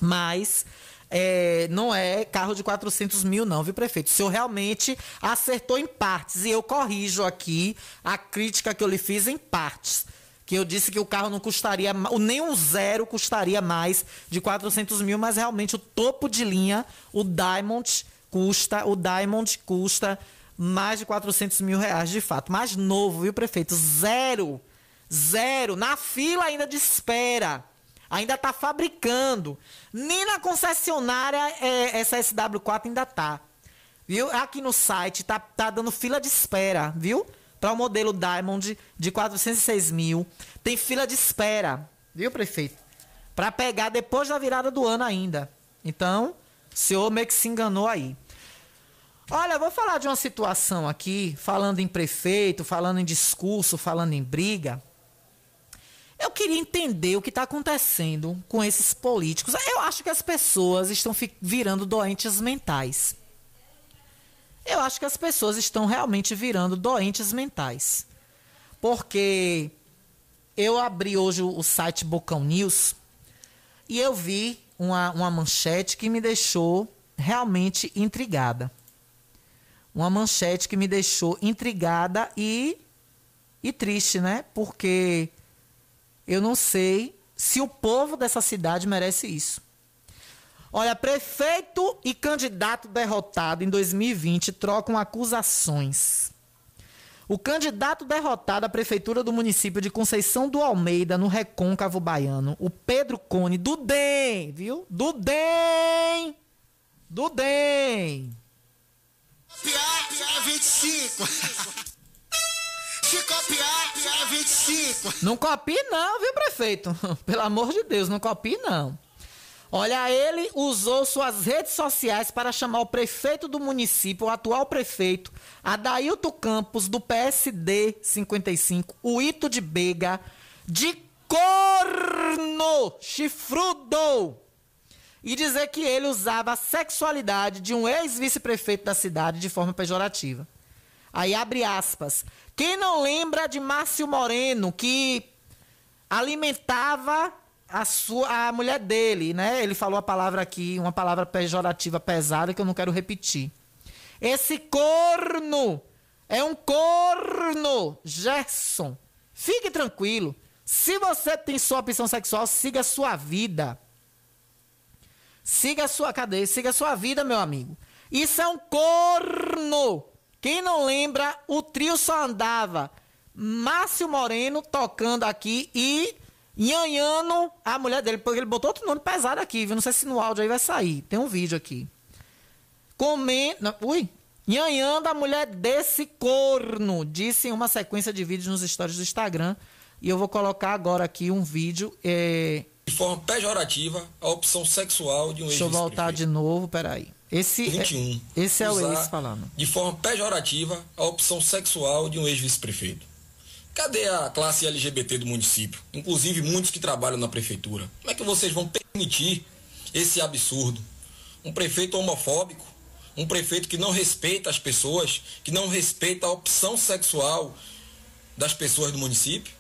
Mas é, não é carro de 400 mil, não, viu, prefeito? O senhor realmente acertou em partes. E eu corrijo aqui a crítica que eu lhe fiz em partes. Que eu disse que o carro não custaria, nem um zero custaria mais de 400 mil, mas realmente o topo de linha, o Diamond, custa, o Diamond custa mais de 400 mil reais de fato. Mais novo, viu, prefeito? Zero. Zero. Na fila ainda de espera. Ainda está fabricando. Nem na concessionária é, essa SW4 ainda tá. Viu? Aqui no site tá, tá dando fila de espera, viu? Para o modelo Diamond de 406 mil. Tem fila de espera, viu, prefeito? Para pegar depois da virada do ano ainda. Então, o senhor meio que se enganou aí. Olha, vou falar de uma situação aqui, falando em prefeito, falando em discurso, falando em briga. Eu queria entender o que está acontecendo com esses políticos. Eu acho que as pessoas estão virando doentes mentais. Eu acho que as pessoas estão realmente virando doentes mentais. Porque eu abri hoje o site Bocão News e eu vi uma, uma manchete que me deixou realmente intrigada. Uma manchete que me deixou intrigada e, e triste, né? Porque eu não sei se o povo dessa cidade merece isso. Olha, prefeito e candidato derrotado em 2020 trocam acusações. O candidato derrotado à prefeitura do município de Conceição do Almeida, no Recôncavo Baiano, o Pedro Cone, do DEM, viu? Do DEM! Do DEM! Piar, piar 25. Se copiar, piar 25. Não copie não, viu, prefeito? Pelo amor de Deus, não copie não. Olha, ele usou suas redes sociais para chamar o prefeito do município, o atual prefeito, Adailto Campos, do PSD 55, o Ito de Bega, de corno chifrudo. E dizer que ele usava a sexualidade de um ex-vice-prefeito da cidade de forma pejorativa. Aí abre aspas. Quem não lembra de Márcio Moreno, que alimentava a, sua, a mulher dele, né? Ele falou a palavra aqui, uma palavra pejorativa pesada que eu não quero repetir. Esse corno é um corno, Gerson. Fique tranquilo. Se você tem sua opção sexual, siga a sua vida. Siga a sua cadeia, siga a sua vida, meu amigo. Isso é um corno. Quem não lembra, o trio só andava Márcio Moreno tocando aqui e Nhanhano, a mulher dele, porque ele botou outro nome pesado aqui, viu? Não sei se no áudio aí vai sair. Tem um vídeo aqui. Comenta. Ui! Nhanhando a mulher desse corno, disse em uma sequência de vídeos nos stories do Instagram. E eu vou colocar agora aqui um vídeo. É... De forma pejorativa, a opção sexual de um Deixa eu voltar de novo, peraí. Esse 21. É, esse é o ex falando. De forma pejorativa, a opção sexual de um ex-vice-prefeito. Cadê a classe LGBT do município? Inclusive muitos que trabalham na prefeitura. Como é que vocês vão permitir esse absurdo? Um prefeito homofóbico? Um prefeito que não respeita as pessoas, que não respeita a opção sexual das pessoas do município?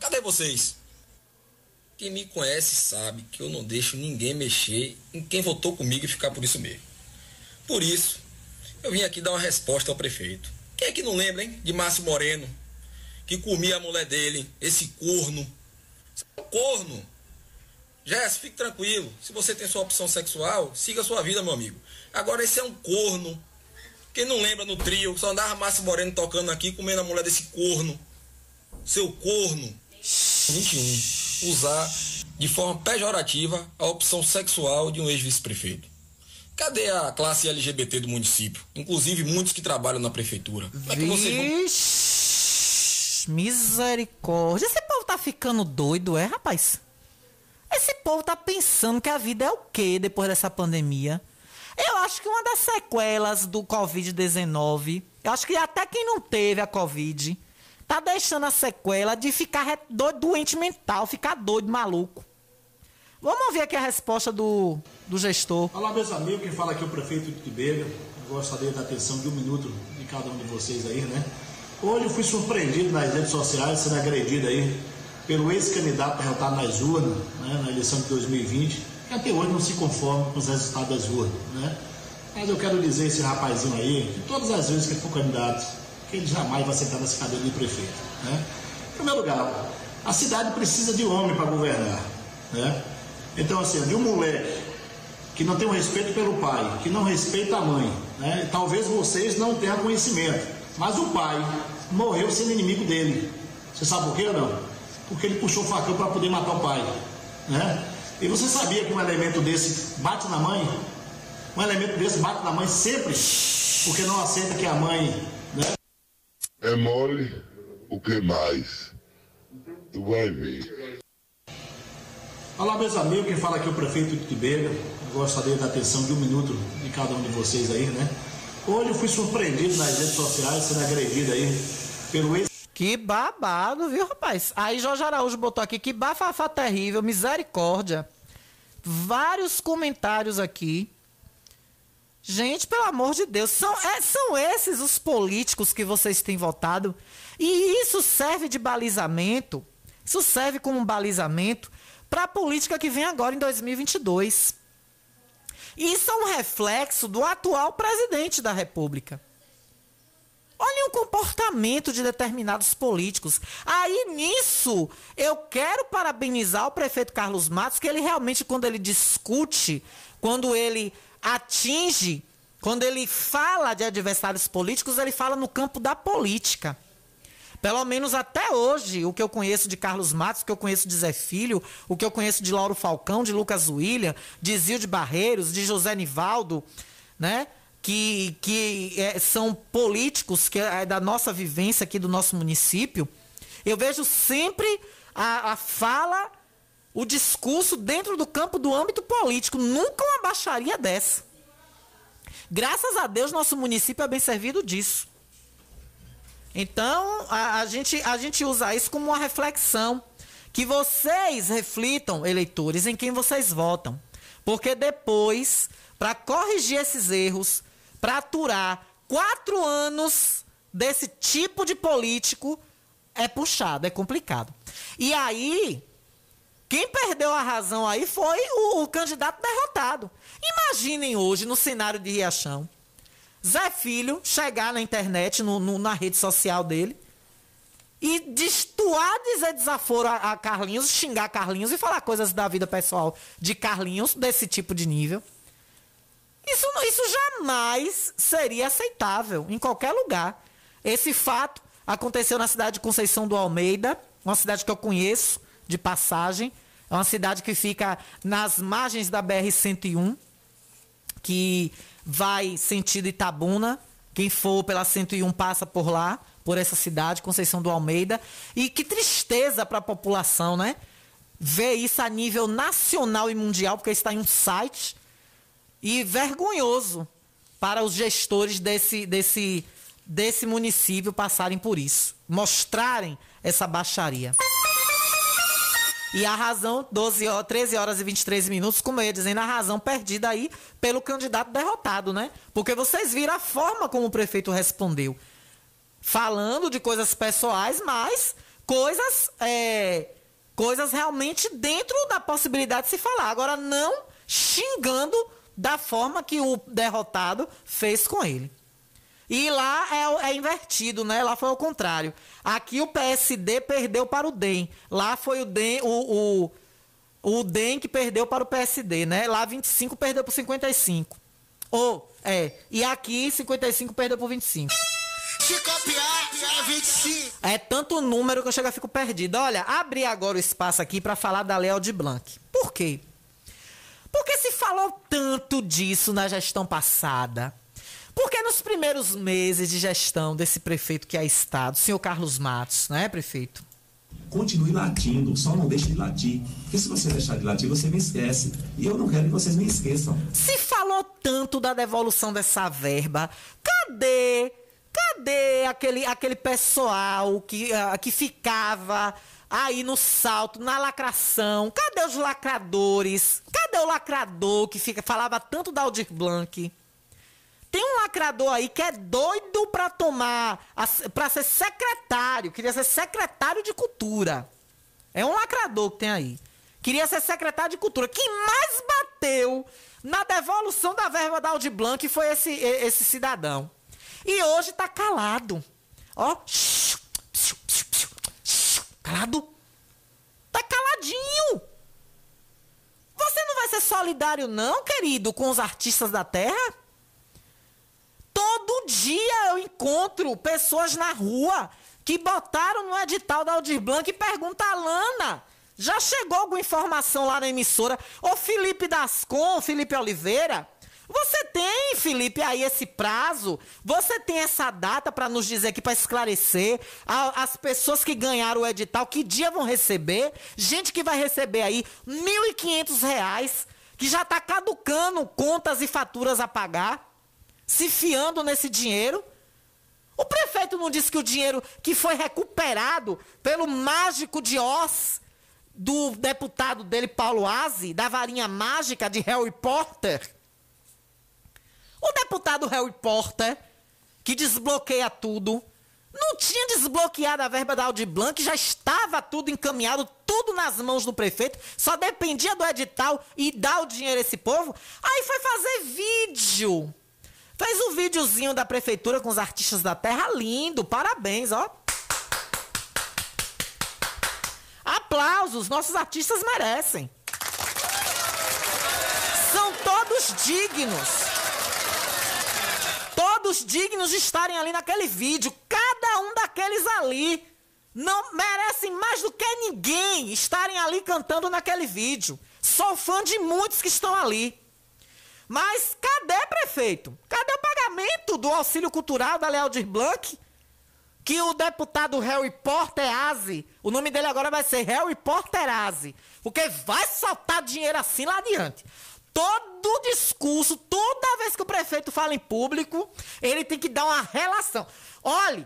Cadê vocês? Quem me conhece sabe que eu não deixo ninguém mexer em quem votou comigo e ficar por isso mesmo. Por isso, eu vim aqui dar uma resposta ao prefeito. Quem é que não lembra, hein? De Márcio Moreno, que comia a mulher dele, esse corno. É corno. Jéssica, fique tranquilo. Se você tem sua opção sexual, siga a sua vida, meu amigo. Agora, esse é um corno. Quem não lembra no trio, só andava Márcio Moreno tocando aqui, comendo a mulher desse corno. Seu corno. 21. Usar de forma pejorativa a opção sexual de um ex-vice-prefeito. Cadê a classe LGBT do município? Inclusive muitos que trabalham na prefeitura. Como é que vocês vão... Misericórdia. Esse povo tá ficando doido, é, rapaz? Esse povo tá pensando que a vida é o quê depois dessa pandemia? Eu acho que uma das sequelas do Covid-19, eu acho que até quem não teve a Covid, tá deixando a sequela de ficar doido, doente mental, ficar doido, maluco. Vamos ouvir aqui a resposta do, do gestor. Olá, meus amigos, quem fala aqui é o prefeito de Tibega. Gostaria da atenção de um minuto de cada um de vocês aí, né? Hoje eu fui surpreendido nas redes sociais, sendo agredido aí pelo ex-candidato derrotado nas urnas, né, na eleição de 2020, que até hoje não se conforma com os resultados das urnas, né? Mas eu quero dizer esse rapazinho aí, que todas as vezes que for candidato, que ele jamais vai sentar nessa cadeira de prefeito, né? Em primeiro lugar, a cidade precisa de homem para governar, né? Então, assim, de um moleque que não tem um respeito pelo pai, que não respeita a mãe, né? Talvez vocês não tenham conhecimento, mas o pai morreu sendo inimigo dele. Você sabe por quê ou não? Porque ele puxou o facão para poder matar o pai, né? E você sabia que um elemento desse bate na mãe? Um elemento desse bate na mãe sempre, porque não aceita que a mãe? É mole, o que mais? Tu vai ver. Olá, meus amigos, quem fala aqui é o prefeito de Tibega. Gostaria da atenção de um minuto de cada um de vocês aí, né? Hoje eu fui surpreendido nas redes sociais, sendo agredido aí pelo ex. Que babado, viu, rapaz? Aí Jorge Araújo botou aqui, que bafafá terrível, misericórdia. Vários comentários aqui. Gente, pelo amor de Deus, são, é, são esses os políticos que vocês têm votado? E isso serve de balizamento, isso serve como um balizamento para a política que vem agora em 2022. Isso é um reflexo do atual presidente da República. Olhem o comportamento de determinados políticos. Aí nisso, eu quero parabenizar o prefeito Carlos Matos, que ele realmente, quando ele discute, quando ele atinge, quando ele fala de adversários políticos, ele fala no campo da política. Pelo menos até hoje, o que eu conheço de Carlos Matos, o que eu conheço de Zé Filho, o que eu conheço de Lauro Falcão, de Lucas William, de Zilde Barreiros, de José Nivaldo, né? Que, que é, são políticos que é da nossa vivência aqui do nosso município. Eu vejo sempre a, a fala, o discurso dentro do campo do âmbito político. Nunca uma baixaria dessa. Graças a Deus, nosso município é bem servido disso. Então, a, a, gente, a gente usa isso como uma reflexão. Que vocês reflitam, eleitores, em quem vocês votam. Porque depois, para corrigir esses erros, para aturar quatro anos desse tipo de político, é puxado, é complicado. E aí, quem perdeu a razão aí foi o, o candidato derrotado. Imaginem hoje, no cenário de Riachão, Zé Filho chegar na internet, no, no- na rede social dele, e destoar, dizer desaforo a, a Carlinhos, xingar Carlinhos e falar coisas da vida pessoal de Carlinhos, desse tipo de nível. Isso, isso jamais seria aceitável em qualquer lugar. Esse fato aconteceu na cidade de Conceição do Almeida, uma cidade que eu conheço de passagem. É uma cidade que fica nas margens da BR-101, que vai sentido Itabuna. Quem for pela 101 passa por lá, por essa cidade, Conceição do Almeida. E que tristeza para a população, né? Ver isso a nível nacional e mundial, porque está em um site e vergonhoso para os gestores desse, desse, desse município passarem por isso. Mostrarem essa baixaria. E a razão, 12 horas, 13 horas e 23 minutos, como eu ia dizendo, a razão perdida aí pelo candidato derrotado, né? Porque vocês viram a forma como o prefeito respondeu. Falando de coisas pessoais, mas coisas, é, coisas realmente dentro da possibilidade de se falar. Agora, não xingando da forma que o derrotado fez com ele. E lá é, é invertido, né? Lá foi o contrário. Aqui o PSD perdeu para o DEM. Lá foi o DEM, o, o, o DEM que perdeu para o PSD, né? Lá 25 perdeu por 55. Ou, é. E aqui 55 perdeu por 25. Se copiar, é 25. É tanto número que eu chego e fico perdido. Olha, abri agora o espaço aqui para falar da Léo de Blanc. Por quê? Porque se falou tanto disso na gestão passada. Porque nos primeiros meses de gestão desse prefeito que é Estado, senhor Carlos Matos, não é, prefeito? Continue latindo, só não deixe de latir. Porque se você deixar de latir, você me esquece. E eu não quero que vocês me esqueçam. Se falou tanto da devolução dessa verba, cadê? Cadê aquele, aquele pessoal que, ah, que ficava aí no salto, na lacração? Cadê os lacradores? Cadê o lacrador que fica, falava tanto da Aldir Blanc? Tem um lacrador aí que é doido pra tomar, a- pra ser secretário, queria ser secretário de cultura. É um lacrador que tem aí. Queria ser secretário de cultura. Quem mais bateu na devolução da verba da Aldir Blanc foi esse, esse cidadão. E hoje tá calado. Ó. Calado. Tá caladinho. Você não vai ser solidário, não, querido, com os artistas da terra? Todo dia eu encontro pessoas na rua que botaram no edital da Aldir Blanc e perguntam a Lana. Já chegou alguma informação lá na emissora? Ô Felipe Dascon, Felipe Oliveira, você tem, Felipe, aí esse prazo? Você tem essa data para nos dizer aqui, para esclarecer a- as pessoas que ganharam o edital, que dia vão receber? Gente que vai receber aí 1.500 reais, que já está caducando contas e faturas a pagar se fiando nesse dinheiro. O prefeito não disse que o dinheiro que foi recuperado pelo mágico de Oz, do deputado dele, Paulo Aze, da varinha mágica de Harry Potter. O deputado Harry Potter, que desbloqueia tudo, não tinha desbloqueado a verba da Audi Blanc, já estava tudo encaminhado, tudo nas mãos do prefeito, só dependia do edital e dar o dinheiro a esse povo. Aí foi fazer vídeo. Fez um videozinho da prefeitura com os artistas da terra, lindo, parabéns, ó. Aplausos, nossos artistas merecem. São todos dignos. Todos dignos de estarem ali naquele vídeo. Cada um daqueles ali não merecem mais do que ninguém estarem ali cantando naquele vídeo. Sou fã de muitos que estão ali. Mas cadê, prefeito? Cadê o pagamento do auxílio cultural da Lealdir Blanc? Que o deputado Harry Porterazzi, o nome dele agora vai ser Harry Porterazzi, porque vai soltar dinheiro assim lá adiante. Todo discurso, toda vez que o prefeito fala em público, ele tem que dar uma relação. Olhe,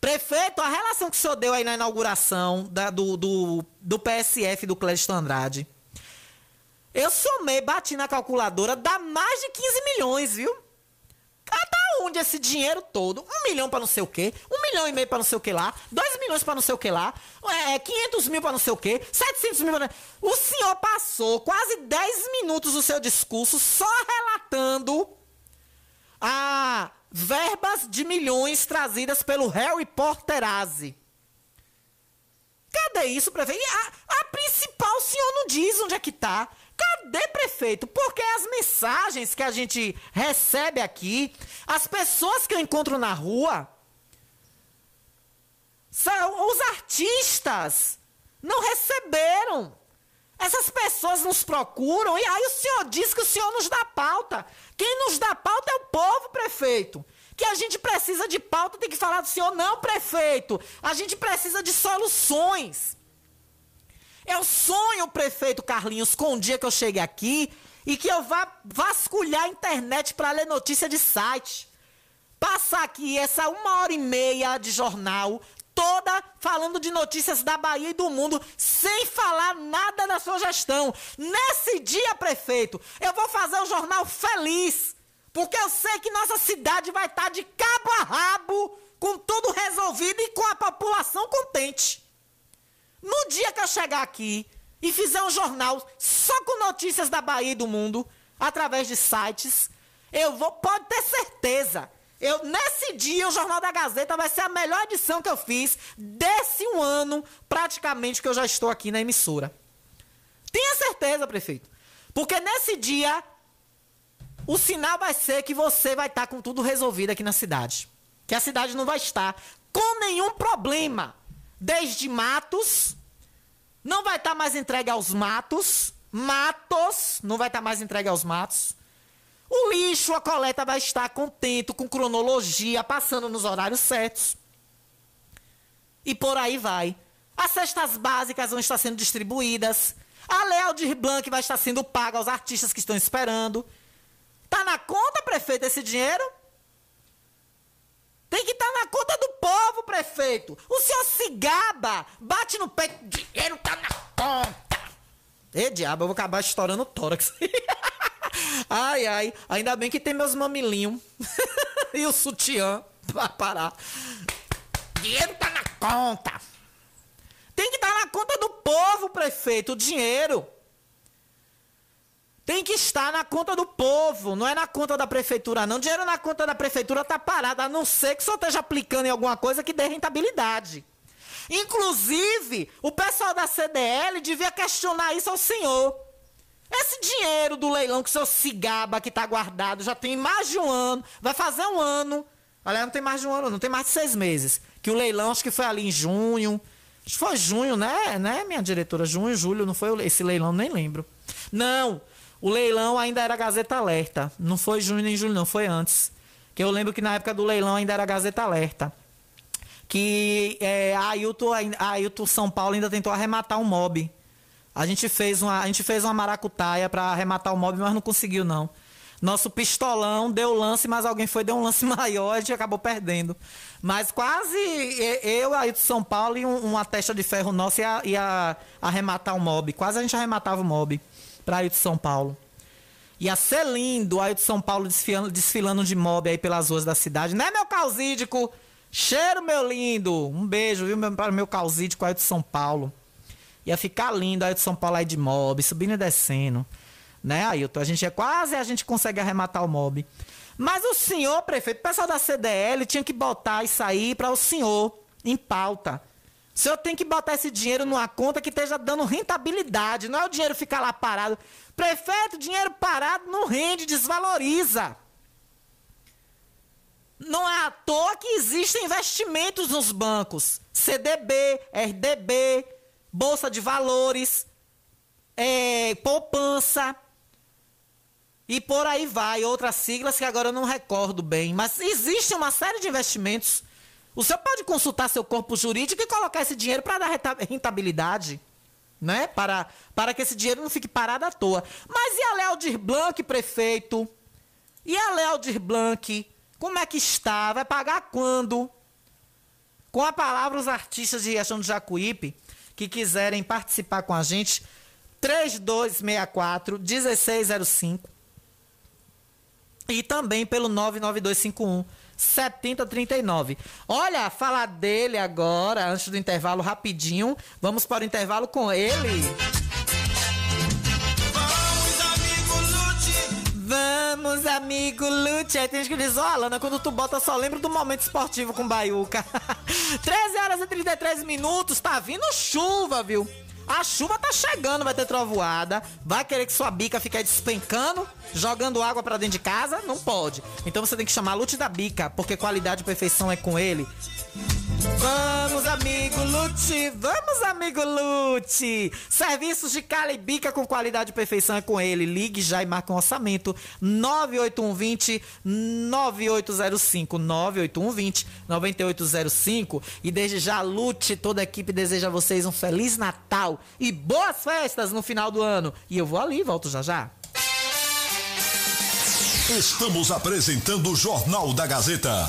prefeito, a relação que o senhor deu aí na inauguração da- do, do, do PSF do Clédito Andrade, eu somei, bati na calculadora, dá mais de 15 milhões, viu? Até onde esse dinheiro todo? Um milhão pra não sei o quê, um milhão e meio pra não sei o que lá, dois milhões pra não sei o que lá, é, 500 mil pra não sei o quê, 700 mil pra... O senhor passou quase 10 minutos do seu discurso só relatando a verbas de milhões trazidas pelo Harry Potterazzi. Cadê isso, prefeito? A, a principal o senhor não diz onde é que tá. Cadê, prefeito? Porque as mensagens que a gente recebe aqui, as pessoas que eu encontro na rua, são os artistas não receberam. Essas pessoas nos procuram e aí o senhor diz que o senhor nos dá pauta. Quem nos dá pauta é o povo, prefeito. Que a gente precisa de pauta, tem que falar do senhor, não, prefeito. A gente precisa de soluções. Eu sonho, prefeito Carlinhos, com um dia que eu chegue aqui e que eu vá vasculhar a internet para ler notícia de site. Passar aqui essa uma hora e meia de jornal toda falando de notícias da Bahia e do mundo, sem falar nada da sua gestão. Nesse dia, prefeito, eu vou fazer o jornal feliz, porque eu sei que nossa cidade vai estar de cabo a rabo, com tudo resolvido e com a população contente. No dia que eu chegar aqui e fizer um jornal só com notícias da Bahia e do mundo, através de sites, eu vou, pode ter certeza eu, nesse dia, o Jornal da Gazeta vai ser a melhor edição que eu fiz desse um ano, praticamente, que eu já estou aqui na emissora. Tenha certeza, prefeito. Porque nesse dia, o sinal vai ser que você vai estar com tudo resolvido aqui na cidade. Que a cidade não vai estar com nenhum problema. Desde matos, não vai estar mais entregue aos matos. Matos, não vai estar mais entregue aos matos. O lixo, a coleta vai estar contento, com cronologia, passando nos horários certos. E por aí vai. As cestas básicas vão estar sendo distribuídas. A Lei Aldir Blanc vai estar sendo paga aos artistas que estão esperando. Tá na conta, prefeito, esse dinheiro? Tem que estar tá na conta do povo, prefeito. O senhor se gaba, bate no peito. Dinheiro tá na conta. Ê, diabo, eu vou acabar estourando o tórax. Ai, ai. Ainda bem que tem meus mamilinhos. e o sutiã pra parar. Dinheiro tá na conta. Tem que estar tá na conta do povo, prefeito, o dinheiro. Tem que estar na conta do povo, não é na conta da prefeitura, não. Dinheiro na conta da prefeitura tá parado, a não ser que só esteja aplicando em alguma coisa que dê rentabilidade. Inclusive, o pessoal da CDL devia questionar isso ao senhor. Esse dinheiro do leilão que o seu cigaba que tá guardado já tem mais de um ano, vai fazer um ano. Aliás, não tem mais de um ano, não tem mais de seis meses. Que o leilão, acho que foi ali em junho. Acho que foi junho, né? Né, minha diretora? Junho, julho, não foi esse leilão, nem lembro. Não, o leilão ainda era Gazeta Alerta. Não foi junho nem julho, não, foi antes. Que eu lembro que na época do leilão ainda era Gazeta Alerta. Que é, a, Ailton, a Ailton São Paulo ainda tentou arrematar um mob a gente fez uma, a gente fez uma maracutaia para arrematar o mob, mas não conseguiu não. Nosso pistolão deu lance, mas alguém foi deu um lance maior e a gente acabou perdendo. Mas quase eu aí de São Paulo e um, uma testa de ferro nossa ia, ia arrematar o mob. Quase a gente arrematava o mob para ir de São Paulo. Ia ser lindo aí de São Paulo desfilando, desfilando de mob aí pelas ruas da cidade, né, meu causídico? Cheiro, meu lindo! Um beijo, viu, para meu causídico aí de São Paulo. Ia ficar lindo aí de São Paulo aí de mob, subindo e descendo. Né, Ailton? A gente é quase a gente consegue arrematar o mob. Mas o senhor, prefeito, o pessoal da CDL tinha que botar isso aí para o senhor em pauta. O senhor tem que botar esse dinheiro numa conta que esteja dando rentabilidade. Não é o dinheiro ficar lá parado. Prefeito, dinheiro parado não rende, desvaloriza. Não é à toa que existem investimentos nos bancos. CDB, RDB, bolsa de valores, é, poupança e por aí vai. Outras siglas que agora eu não recordo bem. Mas existe uma série de investimentos. O senhor pode consultar seu corpo jurídico e colocar esse dinheiro para dar rentabilidade. Né? Para, para que esse dinheiro não fique parado à toa. Mas e a Léodir Blanc, prefeito? E a Léodir Blanc? Como é que está? Vai pagar quando? Com a palavra, os artistas de Riachão do Jacuípe que quiserem participar com a gente, 3264 1605 e também pelo 99251 7039. Olha, falar dele agora, antes do intervalo, rapidinho. Vamos para o intervalo com ele. Vamos, amigo Lute. Vamos Vamos, amigo Lute. Aí tem gente que diz, ó, Alana, quando tu bota, só lembro do momento esportivo com Baiuca. 13 horas e 33 minutos, tá vindo chuva, viu? A chuva tá chegando, vai ter trovoada. Vai querer que sua bica fique despencando, jogando água pra dentro de casa? Não pode. Então você tem que chamar Lute da Bica, porque qualidade e perfeição é com ele. Vamos, amigo Lute! Vamos, amigo Lute! Serviços de cala e bica com qualidade e perfeição é com ele. Ligue já e marque um orçamento. 98120 9805 98120 9805 e desde já Lute, toda a equipe deseja a vocês um feliz Natal e boas festas no final do ano. E eu vou ali, volto já já. Estamos apresentando o Jornal da Gazeta.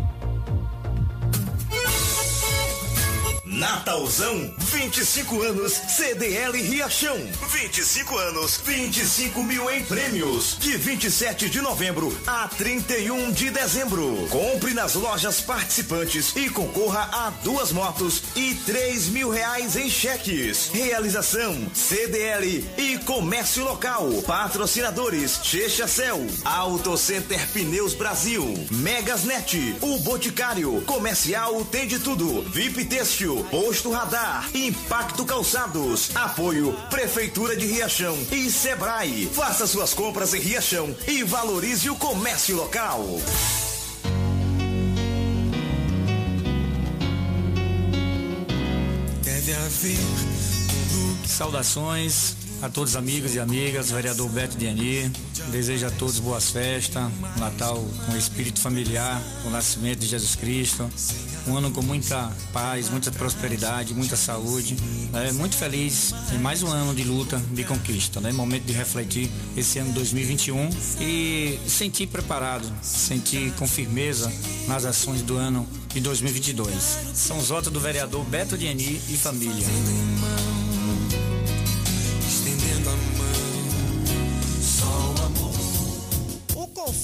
Natalzão, 25 anos, CDL Riachão. 25 anos, 25 mil em prêmios. De 27 de novembro a 31 de dezembro. Compre nas lojas participantes e concorra a duas motos e 3 mil reais em cheques. Realização CDL e Comércio Local. Patrocinadores Checha Cell, Auto Center Pneus Brasil, Megasnet, O Boticário, Comercial tem de tudo, VIP Têxtil, Posto Radar, Impacto Calçados, Apoio Prefeitura de Riachão e Sebrae. Faça suas compras em Riachão e valorize o comércio local. Deve haver Saudações a todos os amigos e amigas, vereador Beto Diani. Desejo a todos boas festas, um Natal com espírito familiar, com o nascimento de Jesus Cristo. Um ano com muita paz, muita prosperidade, muita saúde. É, muito feliz em mais um ano de luta, de conquista. Né? Momento de refletir esse ano 2021 e sentir preparado, sentir com firmeza nas ações do ano de 2022. São os votos do vereador Beto Diani e família.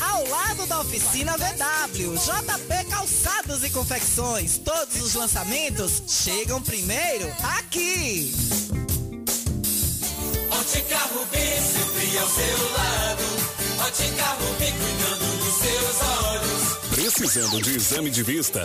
ao lado da oficina VW. JP Calçados e Confecções. Todos os lançamentos chegam primeiro aqui. Ótica Rubi, sempre ao seu lado. Ótica Rubi, cuidando dos seus olhos. Precisando de exame de vista?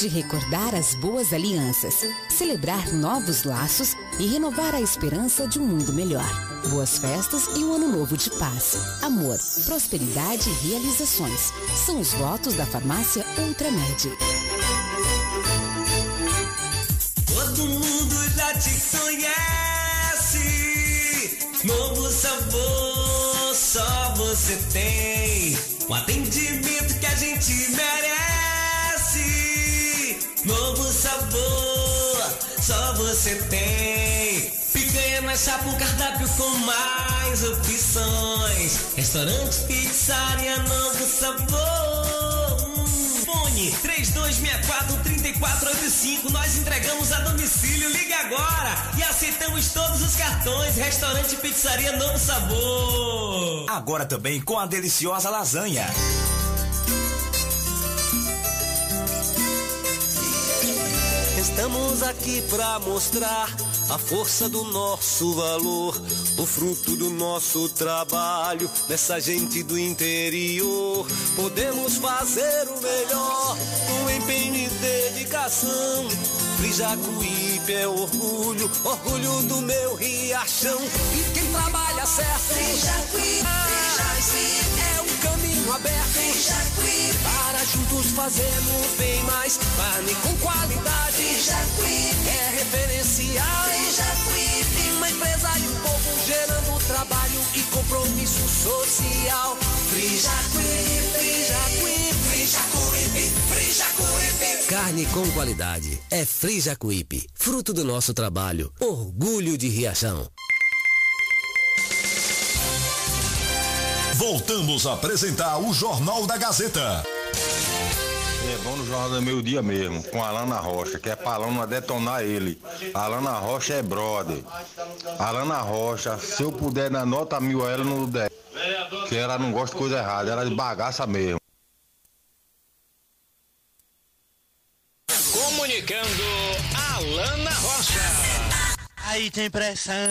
de recordar as boas alianças, celebrar novos laços e renovar a esperança de um mundo melhor. Boas festas e um ano novo de paz, amor, prosperidade e realizações. São os votos da farmácia Ultramed. Todo mundo já te conhece. Novo sabor, só você tem. O atendimento que a gente merece. Novo sabor, só você tem. Picanha mais chapo, um cardápio com mais opções. Restaurante, pizzaria, novo sabor. Hum, Fone 3264-3485. Nós entregamos a domicílio. Liga agora e aceitamos todos os cartões. Restaurante, pizzaria, novo sabor. Agora também com a deliciosa lasanha. Estamos aqui pra mostrar a força do nosso valor, o fruto do nosso trabalho, dessa gente do interior. Podemos fazer o melhor com empenho e dedicação. Frijacuípe é orgulho, orgulho do meu riachão. E quem trabalha certo, Frijacuípe, é um caminho aberto. Para juntos fazermos bem mais carne com qualidade. É referencial. Uma empresa e um povo gerando trabalho e compromisso social. Frijacuípe, Frijacuípe, Frijacuípe, Frijacuípe. Carne com qualidade. É Frijacuípe, fruto do nosso trabalho. Orgulho de Riachão. Voltamos a apresentar o Jornal da Gazeta. É bom no Jornal do Meio Dia mesmo, com a Alana Rocha, que é pra Alana detonar ele. A Alana Rocha é brother. A Alana Rocha, se eu puder dar nota mil a ela, não der. Que ela não gosta de coisa errada, ela é de bagaça mesmo. Comunicando Alana Rocha. Aí tem pressão.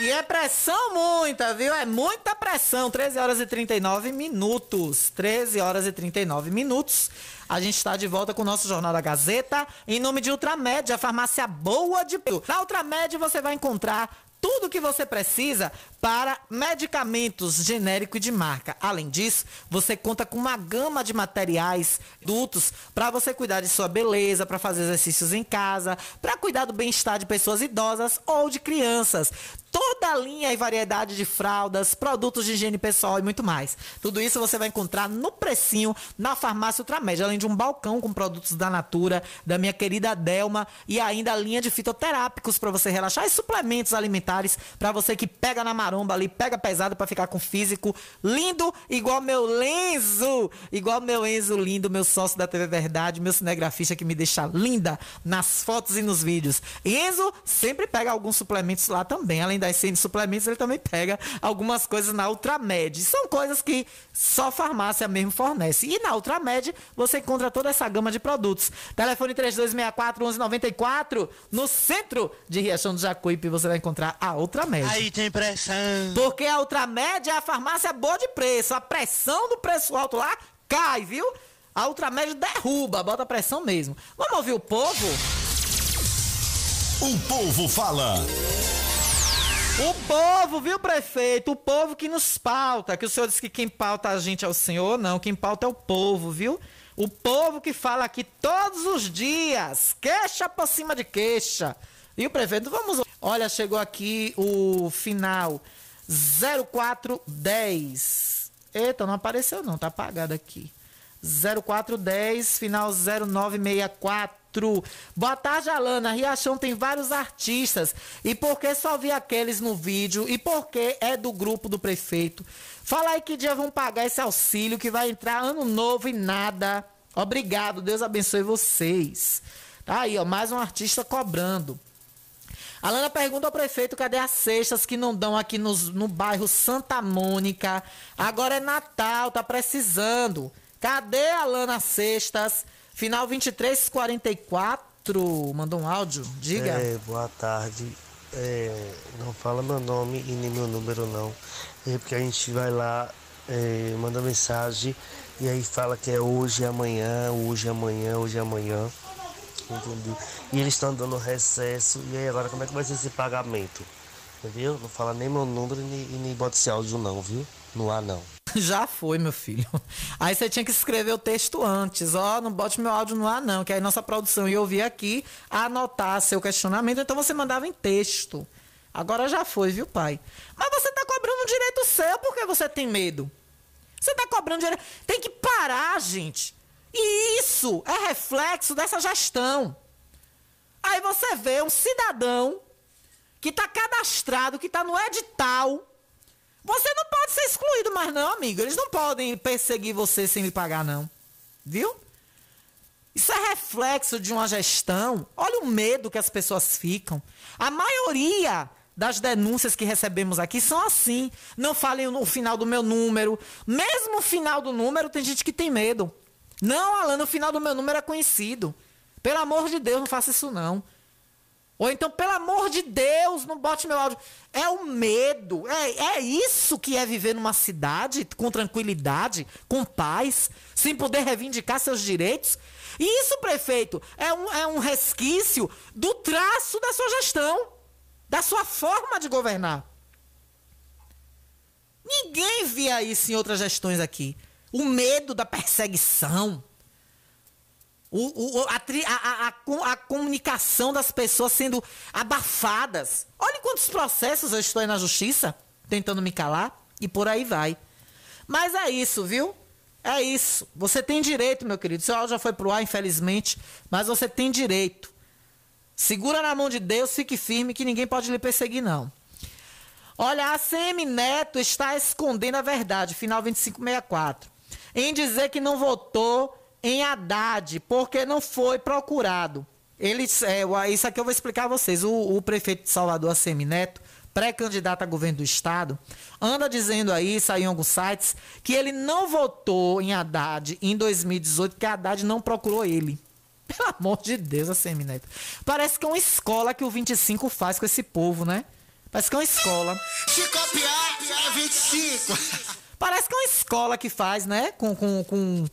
E é pressão muita, viu? É muita pressão. 13 horas e 39 minutos. 13 horas e 39 minutos. A gente está de volta com o nosso Jornal da Gazeta, em nome de Ultramed, a farmácia boa de... Na Ultramed você vai encontrar tudo o que você precisa para medicamentos genérico e de marca. Além disso, você conta com uma gama de materiais adultos para você cuidar de sua beleza, para fazer exercícios em casa, para cuidar do bem-estar de pessoas idosas ou de crianças. Toda a linha e variedade de fraldas, produtos de higiene pessoal e muito mais. Tudo isso você vai encontrar no precinho na farmácia Ultramed, além de um balcão com produtos da Natura, da minha querida Delma e ainda a linha de fitoterápicos para você relaxar e suplementos alimentares para você que pega na maromba ali, pega pesado para ficar com físico lindo, igual meu Lenzo, igual meu Enzo lindo, meu sócio da TV Verdade, meu cinegrafista que me deixa linda nas fotos e nos vídeos. Enzo sempre pega alguns suplementos lá também, além das 100 suplementos, ele também pega algumas coisas na Ultramed. São coisas que só farmácia mesmo fornece. E na Ultramed você encontra toda essa gama de produtos. Telefone 3264 1194 no centro de Riachão do Jacuípe você vai encontrar a Ultramed. Aí tem pressão. Porque a Ultramed é a farmácia boa de preço. A pressão do preço alto lá cai, viu? A Ultramed derruba, bota pressão mesmo. Vamos ouvir o povo? O povo fala. O povo, viu, prefeito? O povo que nos pauta. Que o senhor disse que quem pauta a gente é o senhor, não. Quem pauta é o povo, viu? O povo que fala aqui todos os dias. Queixa por cima de queixa. E o prefeito, vamos. Olha, chegou aqui o final 0410. Eita, não apareceu não, tá apagado aqui. 0410, final 0964. Boa tarde, Alana. Riachão tem vários artistas. E por que só vi aqueles no vídeo? E por que é do grupo do prefeito? Fala aí que dia vão pagar esse auxílio que vai entrar ano novo e nada. Obrigado, Deus abençoe vocês. Tá aí, ó, mais um artista cobrando. Alana pergunta ao prefeito cadê as cestas que não dão aqui nos, no bairro Santa Mônica. Agora é Natal, tá precisando. Cadê Alana Cestas? Final 2344. Mandou um áudio? Diga. É, boa tarde. É, não fala meu nome e nem meu número não. É porque a gente vai lá, é, manda mensagem e aí fala que é hoje, amanhã, hoje, amanhã, hoje, amanhã. Entendi. E eles estão dando recesso. E aí agora como é que vai ser esse pagamento? Entendeu? Não fala nem meu número e nem, nem bota esse áudio não, viu? No ar não. Já foi, meu filho. Aí você tinha que escrever o texto antes. Ó, oh, não bote meu áudio no ar, não. Que aí nossa produção ia ouvir aqui, anotar seu questionamento. Então você mandava em texto. Agora já foi, viu, pai? Mas você tá cobrando direito seu porque você tem medo. Você tá cobrando direito. Tem que parar, gente. E isso é reflexo dessa gestão. Aí você vê um cidadão que tá cadastrado, que tá no edital. Você não pode ser excluído mais não, amigo. Eles não podem perseguir você sem lhe pagar não. Viu? Isso é reflexo de uma gestão. Olha o medo que as pessoas ficam. A maioria das denúncias que recebemos aqui são assim. Não falem no final do meu número. Mesmo no final do número, tem gente que tem medo. Não, Alan, no final do meu número é conhecido. Pelo amor de Deus, não faça isso não. Ou então, pelo amor de Deus, não bote meu áudio. É o medo. É, é isso que é viver numa cidade com tranquilidade, com paz, sem poder reivindicar seus direitos. E isso, prefeito, é um, é um resquício do traço da sua gestão, da sua forma de governar. Ninguém via isso em outras gestões aqui. O medo da perseguição. O, o, a, a, a, a, comunicação das pessoas sendo abafadas. Olha quantos processos eu estou aí na justiça tentando me calar e por aí vai. Mas é isso, viu? É isso. Você tem direito, meu querido. Seu áudio já foi pro ar, infelizmente, mas você tem direito. Segura na mão de Deus, fique firme que ninguém pode lhe perseguir, não. Olha, a CM Neto está escondendo a verdade, final 2564, em dizer que não votou em Haddad, porque não foi procurado. Eles, é, isso aqui eu vou explicar a vocês. O, o prefeito de Salvador, Assemi Neto, pré-candidato a governo do estado, anda dizendo aí, saiu em alguns sites, que ele não votou em Haddad em 2018, que Haddad não procurou ele. Pelo amor de Deus, Assemi Neto. Parece que é uma escola que o 25 faz com esse povo, né? Parece que é uma escola. Se copiar, é 25. Parece que é uma escola que faz, né? Com, com, com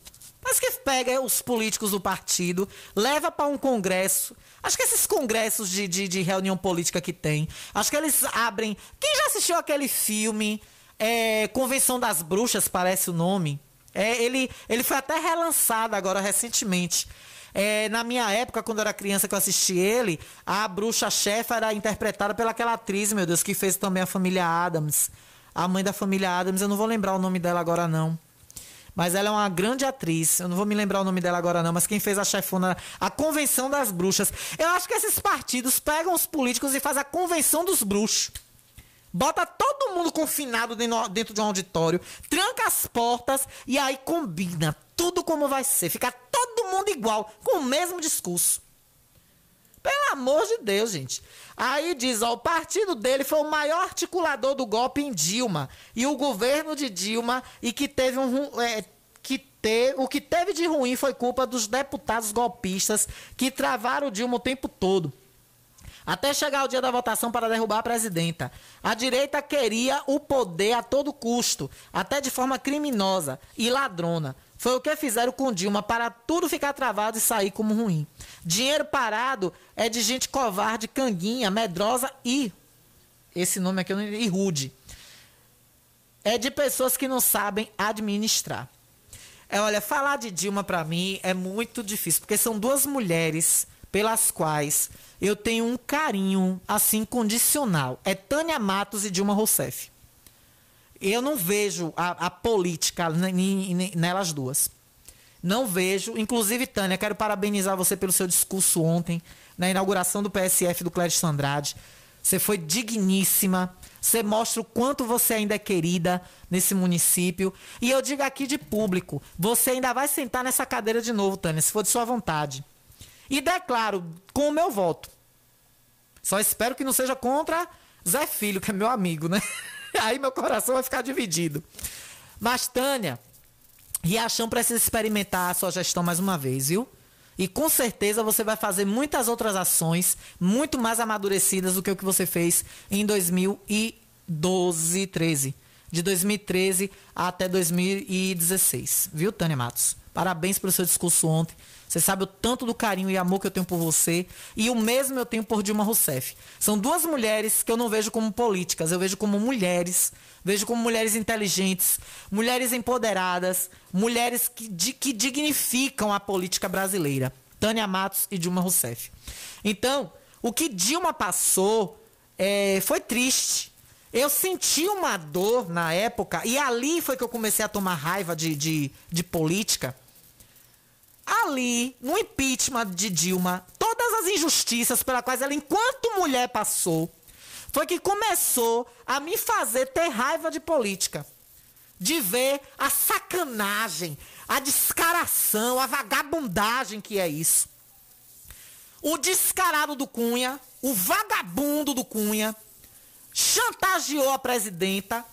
mas que pega os políticos do partido, leva para um congresso. Acho que esses congressos de, de, de, reunião política que tem, acho que eles abrem. Quem já assistiu aquele filme é, Convenção das Bruxas, parece o nome? É, ele, ele foi até relançado agora recentemente. É, na minha época, quando eu era criança que eu assisti ele, a bruxa chefa era interpretada pelaquela atriz, meu Deus, que fez também a família Adams. A mãe da família Adams, eu não vou lembrar o nome dela agora, não. Mas ela é uma grande atriz. Eu não vou me lembrar o nome dela agora, não. Mas quem fez a chefona, a Convenção das Bruxas. Eu acho que esses partidos pegam os políticos e fazem a Convenção dos Bruxos. Bota todo mundo confinado dentro de um auditório, tranca as portas e aí combina tudo como vai ser. Fica todo mundo igual, com o mesmo discurso. Pelo amor de Deus, gente. Aí diz, ó, o partido dele foi o maior articulador do golpe em Dilma. E o governo de Dilma, e que teve um. É, que te, o que teve de ruim foi culpa dos deputados golpistas que travaram o Dilma o tempo todo. Até chegar o dia da votação para derrubar a presidenta. A direita queria o poder a todo custo, até de forma criminosa e ladrona. Foi o que fizeram com Dilma para tudo ficar travado e sair como ruim. Dinheiro parado é de gente covarde, canguinha, medrosa e. Esse nome aqui eu não e rude. É de pessoas que não sabem administrar. É, olha, falar de Dilma para mim é muito difícil, porque são duas mulheres pelas quais eu tenho um carinho assim condicional. É Tânia Matos e Dilma Rousseff. Eu não vejo a, a política nelas duas. Não vejo. Inclusive, Tânia, quero parabenizar você pelo seu discurso ontem, na inauguração do PSF do Cléris Andrade. Você foi digníssima. Você mostra o quanto você ainda é querida nesse município. E eu digo aqui de público: você ainda vai sentar nessa cadeira de novo, Tânia, se for de sua vontade. E declaro com o meu voto. Só espero que não seja contra Zé Filho, que é meu amigo, né? Aí meu coração vai ficar dividido. Mas, Tânia, Riachão precisa experimentar a sua gestão mais uma vez, viu? E com certeza você vai fazer muitas outras ações muito mais amadurecidas do que o que você fez em 2012, 13. De 2013 até 2016. Viu, Tânia Matos? Parabéns pelo seu discurso ontem. Você sabe o tanto do carinho e amor que eu tenho por você. E o mesmo eu tenho por Dilma Rousseff. São duas mulheres que eu não vejo como políticas, eu vejo como mulheres. Vejo como mulheres inteligentes, mulheres empoderadas, mulheres que, que dignificam a política brasileira. Tânia Matos e Dilma Rousseff. Então, o que Dilma passou é, foi triste. Eu senti uma dor na época, e ali foi que eu comecei a tomar raiva de, de, de política ali, no impeachment de Dilma, todas as injustiças pelas quais ela, enquanto mulher, passou, foi que começou a me fazer ter raiva de política. De ver a sacanagem, a descaração, a vagabundagem que é isso. O descarado do Cunha, o vagabundo do Cunha, chantageou a presidenta,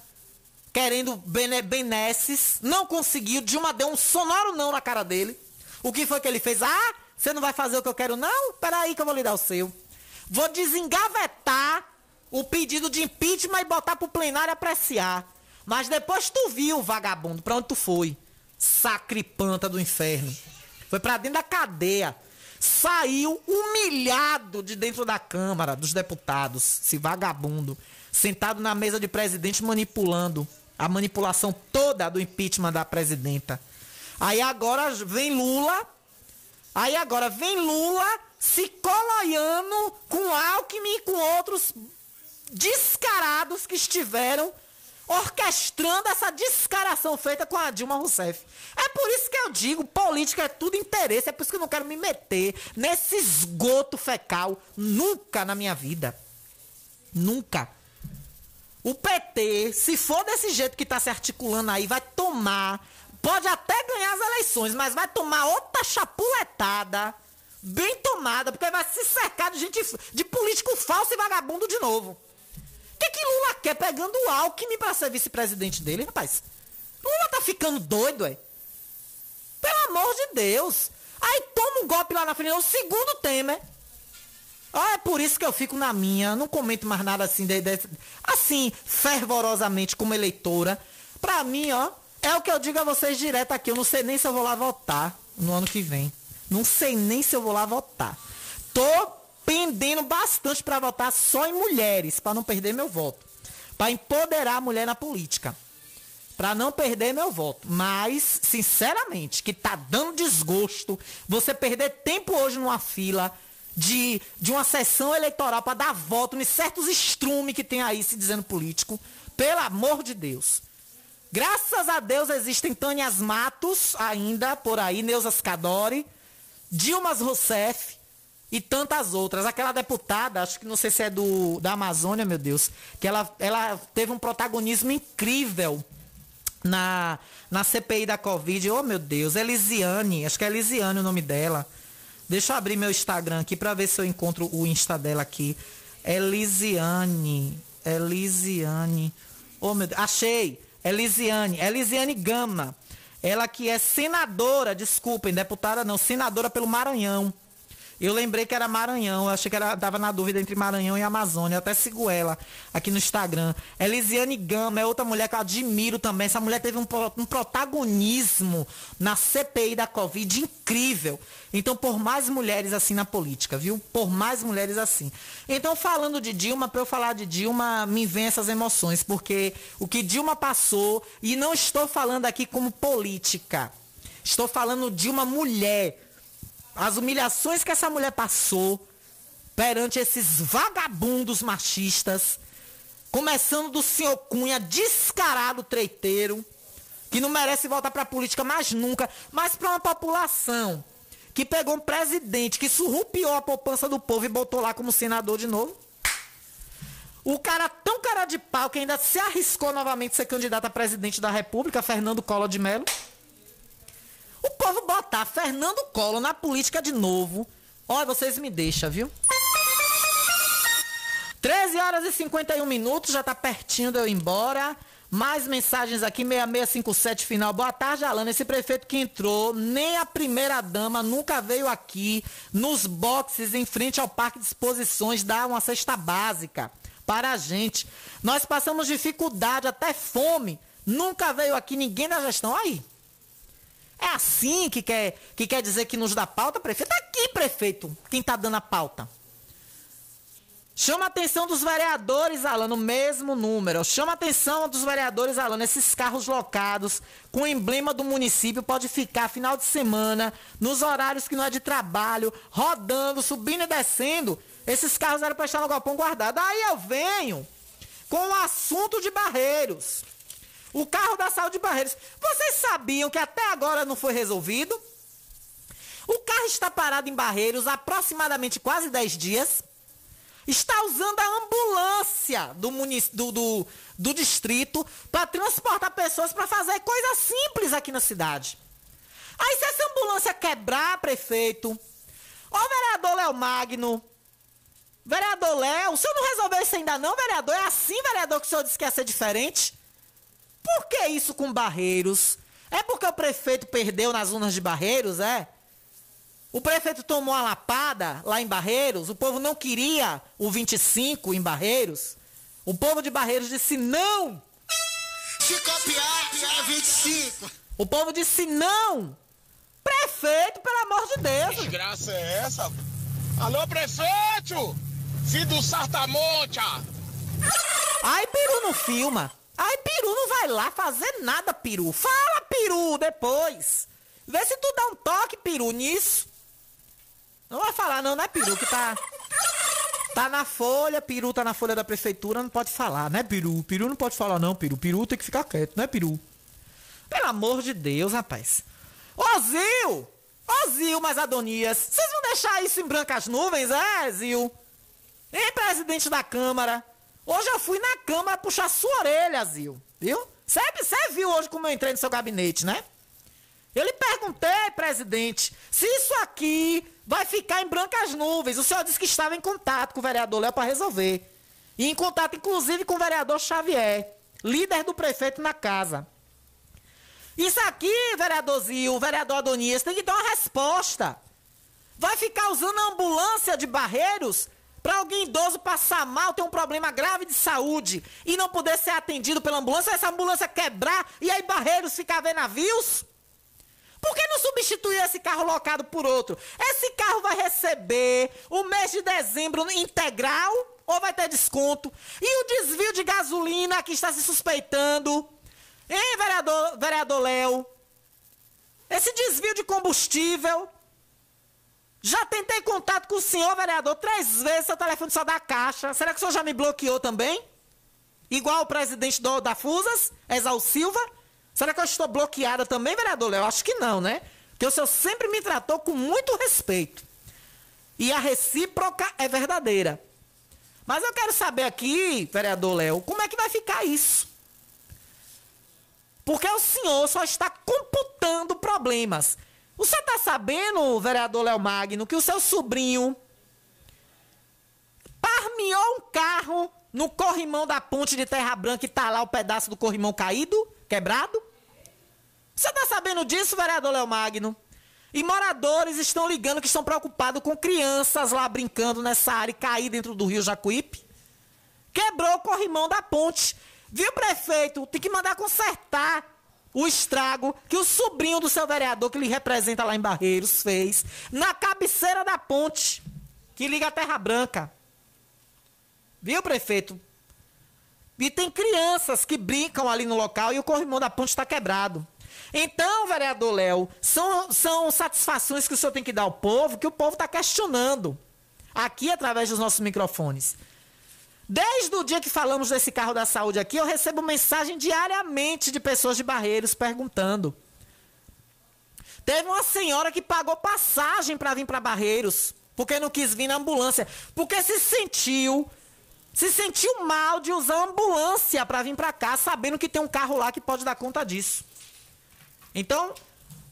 querendo bene benesses, não conseguiu. Dilma deu um sonoro não na cara dele. O que foi que ele fez? Ah, você não vai fazer o que eu quero, não? Peraí que eu vou lhe dar o seu. Vou desengavetar o pedido de impeachment e botar pro plenário apreciar. Mas depois tu viu, vagabundo, pra onde tu foi? Sacripanta do inferno. Foi pra dentro da cadeia. Saiu humilhado de dentro da Câmara dos Deputados, esse vagabundo, sentado na mesa de presidente manipulando a manipulação toda do impeachment da presidenta. Aí agora vem Lula, aí agora vem Lula se coloiando com Alckmin e com outros descarados que estiveram orquestrando essa descaração feita com a Dilma Rousseff. É por isso que eu digo, política é tudo interesse, é por isso que eu não quero me meter nesse esgoto fecal nunca na minha vida. Nunca. O PT, se for desse jeito que está se articulando aí, vai tomar, pode até ganhar as eleições, mas vai tomar outra chapuletada, bem tomada, porque vai se cercar de gente, de político falso e vagabundo de novo que, que Lula quer pegando o Alckmin para ser vice-presidente dele, rapaz? Lula tá ficando doido, é? Pelo amor de Deus. Aí toma um golpe lá na frente, é o segundo Temer. Ah, é por isso que eu fico na minha, não comento mais nada assim, de, de, assim, fervorosamente como eleitora. Pra mim, ó, é o que eu digo a vocês direto aqui, eu não sei nem se eu vou lá votar no ano que vem. Não sei nem se eu vou lá votar. Tô pendendo bastante para votar só em mulheres, para não perder meu voto. Para empoderar a mulher na política. Para não perder meu voto. Mas, sinceramente, que tá dando desgosto você perder tempo hoje numa fila de, de uma sessão eleitoral para dar voto em certos estrumes que tem aí se dizendo político. Pelo amor de Deus. Graças a Deus existem Tânias Matos ainda por aí, Neusas Cadore, Dilmas Rousseff, e tantas outras. Aquela deputada, acho que não sei se é do da Amazônia, meu Deus, que ela, ela teve um protagonismo incrível na, na CPI da Covid. Oh, meu Deus, Elisiane, acho que é Elisiane o nome dela. Deixa eu abrir meu Instagram aqui para ver se eu encontro o Insta dela aqui. Elisiane, Elisiane. Oh, meu Deus, achei. Elisiane, Elisiane Gama. Ela que é senadora, desculpem, deputada não, senadora pelo Maranhão. Eu lembrei que era Maranhão, eu achei que era, dava na dúvida entre Maranhão e Amazônia. Eu até sigo ela aqui no Instagram. Elisiane Gama é outra mulher que eu admiro também. Essa mulher teve um, um protagonismo na CPI da Covid incrível. Então, por mais mulheres assim na política, viu? Por mais mulheres assim. Então, falando de Dilma, para eu falar de Dilma, me vem essas emoções, porque o que Dilma passou, e não estou falando aqui como política, estou falando de uma mulher as humilhações que essa mulher passou perante esses vagabundos machistas, começando do senhor Cunha, descarado treiteiro, que não merece voltar para a política mais nunca, mas para uma população que pegou um presidente que surrupiou a poupança do povo e botou lá como senador de novo. O cara tão cara de pau que ainda se arriscou novamente ser candidato a presidente da República, Fernando Collor de Mello. O povo botar Fernando Collor na política de novo. Olha, vocês me deixam, viu? 13 horas e 51 minutos, já tá pertinho de eu ir embora. Mais mensagens aqui, 6657 final. Boa tarde, Alana. Esse prefeito que entrou, nem a primeira dama nunca veio aqui nos boxes em frente ao parque de exposições dar uma cesta básica para a gente. Nós passamos dificuldade, até fome. Nunca veio aqui ninguém da gestão. Aí, é assim que quer, que quer dizer que nos dá pauta, prefeito? Tá aqui, prefeito, quem está dando a pauta. Chama a atenção dos vereadores, Alan, no mesmo número. Chama a atenção dos vereadores, Alan, esses carros locados com o emblema do município pode ficar final de semana, nos horários que não é de trabalho, rodando, subindo e descendo. Esses carros eram para estar no galpão guardado. Aí eu venho com o assunto de barreiros. O carro da saúde de Barreiros. Vocês sabiam que até agora não foi resolvido? O carro está parado em Barreiros aproximadamente quase 10 dias. está usando a ambulância do, munic... do, do, do distrito para transportar pessoas para fazer coisas simples aqui na cidade. Aí se essa ambulância quebrar, prefeito, ó vereador Léo Magno, vereador Léo, o senhor não resolveu isso ainda não, vereador? É assim, vereador, que o senhor disse que ia ser diferente? Por que isso com Barreiros? É porque o prefeito perdeu nas urnas de Barreiros, é? O prefeito tomou a lapada lá em Barreiros, o povo não queria o 25 em Barreiros. O povo de Barreiros disse não. Se copiar, é 25. O povo disse não. Prefeito, pelo amor de Deus. Que graça é essa? Alô, prefeito! Filho do Sartamonte! Ai, Peru não filma. Ai, Peru não vai lá fazer nada, Peru. Fala, Peru, depois. Vê se tu dá um toque, Peru, nisso. Não vai falar não, né, Peru? Que tá. Tá na folha, Peru tá na folha da prefeitura, não pode falar, né, Peru? Peru não pode falar, não, Peru. Peru tem que ficar quieto, né, Peru? Pelo amor de Deus, rapaz. Ô, Zil! Ô, Zil, mas Adonias, vocês vão deixar isso em brancas nuvens, é, Zil? Hein, presidente da Câmara? Hoje eu fui na Câmara puxar sua orelha, Zil. Viu? Você viu hoje como eu entrei no seu gabinete, né? Eu lhe perguntei, presidente, se isso aqui vai ficar em brancas nuvens. O senhor disse que estava em contato com o vereador Léo para resolver. E em contato, inclusive, com o vereador Xavier, líder do prefeito na casa. Isso aqui, vereadorzinho, o vereador Adonias, tem que dar uma resposta. Vai ficar usando a ambulância de Barreiros para alguém idoso passar mal, ter um problema grave de saúde e não poder ser atendido pela ambulância, essa ambulância quebrar e aí Barreiros ficar vendo navios? Por que não substituir esse carro locado por outro? Esse carro vai receber o mês de dezembro integral ou vai ter desconto? E o desvio de gasolina que está se suspeitando? Hein, vereador, vereador Léo? Esse desvio de combustível? Já tentei contato com o senhor, vereador, três vezes, seu telefone só dá caixa. Será que o senhor já me bloqueou também? Igual o presidente do, da Fusas, Exal Silva? Será que eu estou bloqueada também, vereador Léo? Acho que não, né? Porque o senhor sempre me tratou com muito respeito. E a recíproca é verdadeira. Mas eu quero saber aqui, vereador Léo, como é que vai ficar isso? Porque o senhor só está computando problemas. Você está sabendo, vereador Léo Magno, que o seu sobrinho parmiou um carro no corrimão da ponte de Terra Branca e está lá o pedaço do corrimão caído? quebrado? Você está sabendo disso, vereador Léo Magno? E moradores estão ligando que estão preocupados com crianças lá brincando nessa área e cair dentro do rio Jacuípe. Quebrou o corrimão da ponte. Viu, prefeito? Tem que mandar consertar o estrago que o sobrinho do seu vereador, que lhe representa lá em Barreiros, fez na cabeceira da ponte que liga a Terra Branca. Viu, prefeito? E tem crianças que brincam ali no local e o corrimão da ponte está quebrado. Então, vereador Léo, são, são satisfações que o senhor tem que dar ao povo, que o povo está questionando. Aqui, através dos nossos microfones. Desde o dia que falamos desse carro da saúde aqui, eu recebo mensagem diariamente de pessoas de Barreiros perguntando. Teve uma senhora que pagou passagem para vir para Barreiros, porque não quis vir na ambulância, porque se sentiu se sentiu mal de usar ambulância para vir para cá, sabendo que tem um carro lá que pode dar conta disso. Então,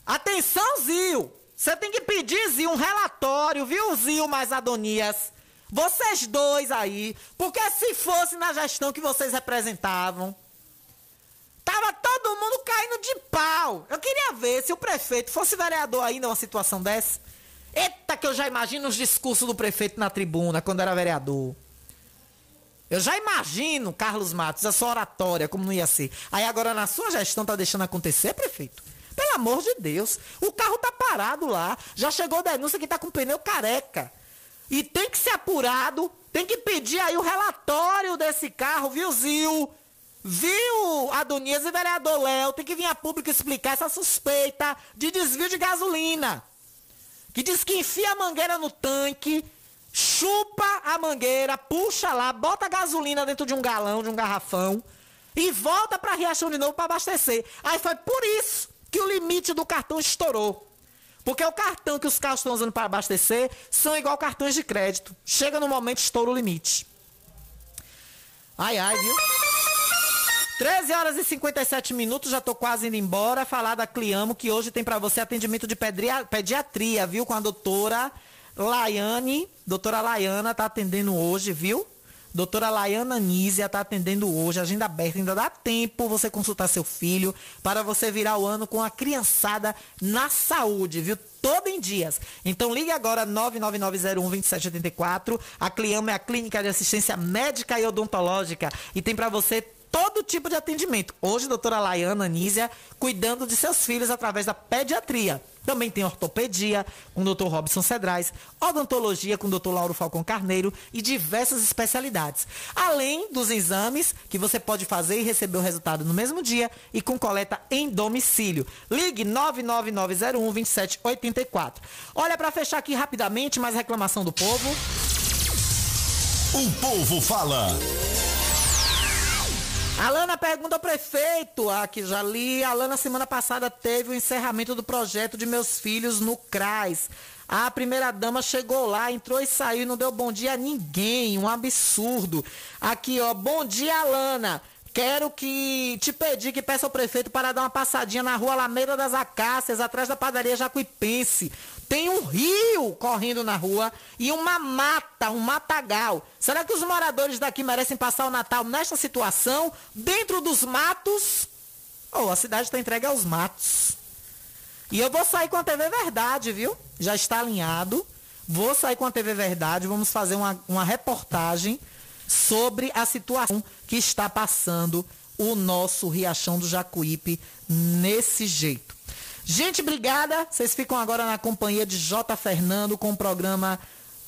atenção, Zil! Você tem que pedir, Zil, um relatório, viu, Zil mais Adonias? Vocês dois aí, porque se fosse na gestão que vocês representavam, tava todo mundo caindo de pau. Eu queria ver se o prefeito fosse vereador aí numa situação dessa. Eita, que eu já imagino os discursos do prefeito na tribuna quando era vereador. Eu já imagino, Carlos Matos, a sua oratória, como não ia ser. Aí agora na sua gestão tá deixando acontecer, prefeito? Pelo amor de Deus. O carro tá parado lá. Já chegou denúncia que tá com pneu careca. E tem que ser apurado, tem que pedir aí o relatório desse carro, viu, Zil? Viu, Adonias e vereador Léo? Tem que vir a público explicar essa suspeita de desvio de gasolina. Que diz que enfia a mangueira no tanque chupa a mangueira, puxa lá, bota gasolina dentro de um galão, de um garrafão e volta para Riachão de novo para abastecer. Aí foi por isso que o limite do cartão estourou. Porque o cartão que os carros estão usando para abastecer são igual cartões de crédito. Chega no momento, estoura o limite. Ai, ai, viu? 13 horas e 57 minutos, já tô quase indo embora. Falar da Cliamo, que hoje tem para você atendimento de pediatria, viu? Com a doutora Laiane. Doutora Laiana tá atendendo hoje, viu? Doutora Laiana Nízia está atendendo hoje, agenda aberta, ainda dá tempo você consultar seu filho para você virar o ano com a criançada na saúde, viu? Todo em dias. Então ligue agora 999012784. A Cliama é a clínica de assistência médica e odontológica e tem para você todo tipo de atendimento. Hoje, doutora Laiana Nízia, cuidando de seus filhos através da pediatria. Também tem ortopedia com o doutor Robson Cedrais, odontologia com o doutor Lauro Falcão Carneiro e diversas especialidades. Além dos exames que você pode fazer e receber o resultado no mesmo dia e com coleta em domicílio. Ligue 999012784. Olha, para fechar aqui rapidamente, mais reclamação do povo. O povo fala. Alana pergunta ao prefeito, aqui já li. Alana, semana passada teve o encerramento do projeto de meus filhos no CRAS. A primeira dama chegou lá, entrou e saiu, não deu bom dia a ninguém. Um absurdo. Aqui, ó, bom dia, Alana. Quero que te pedir que peça ao prefeito para dar uma passadinha na rua Alameda das Acácias, atrás da padaria Jacuipense. Tem um rio correndo na rua e uma mata, um matagal. Será que os moradores daqui merecem passar o Natal nesta situação, dentro dos matos? Ou oh, a cidade está entregue aos matos. E eu vou sair com a TV Verdade, viu? Já está alinhado. Vou sair com a TV Verdade, vamos fazer uma, uma reportagem sobre a situação que está passando o nosso Riachão do Jacuípe nesse jeito. Gente, obrigada. Vocês ficam agora na companhia de J. Fernando com o programa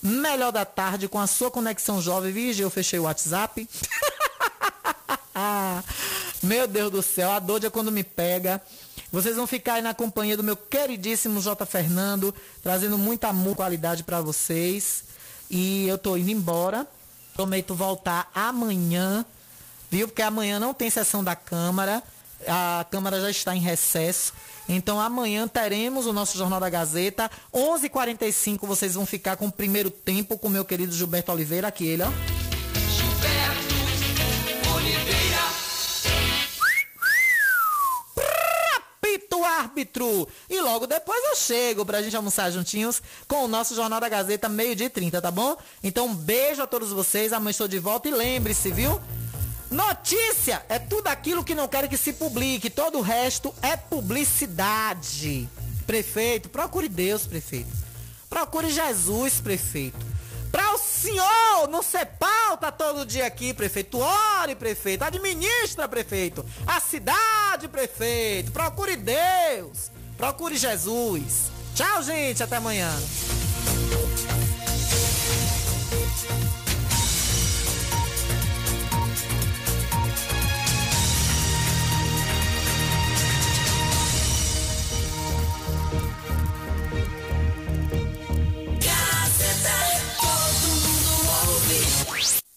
Melhor da Tarde com a sua conexão jovem. Vige, eu fechei o WhatsApp. meu Deus do céu, a dor é quando me pega. Vocês vão ficar aí na companhia do meu queridíssimo J. Fernando, trazendo muita amor, qualidade para vocês. E eu tô indo embora. Prometo voltar amanhã, viu? Porque amanhã não tem sessão da Câmara. A Câmara já está em recesso. Então amanhã teremos o nosso Jornal da Gazeta. 11:45 h 45 vocês vão ficar com o primeiro tempo com meu querido Gilberto Oliveira, aqui ele, ó. Gilberto Oliveira. Apito árbitro. E logo depois eu chego pra gente almoçar juntinhos com o nosso Jornal da Gazeta, meio dia e 30, tá bom? Então um beijo a todos vocês. Amanhã estou de volta e lembre-se, viu? Notícia é tudo aquilo que não quer que se publique, todo o resto é publicidade. Prefeito, procure Deus, prefeito. Procure Jesus, prefeito. Para o senhor não ser pauta todo dia aqui, prefeito. Ore, prefeito. Administra, prefeito. A cidade, prefeito. Procure Deus. Procure Jesus. Tchau, gente. Até amanhã.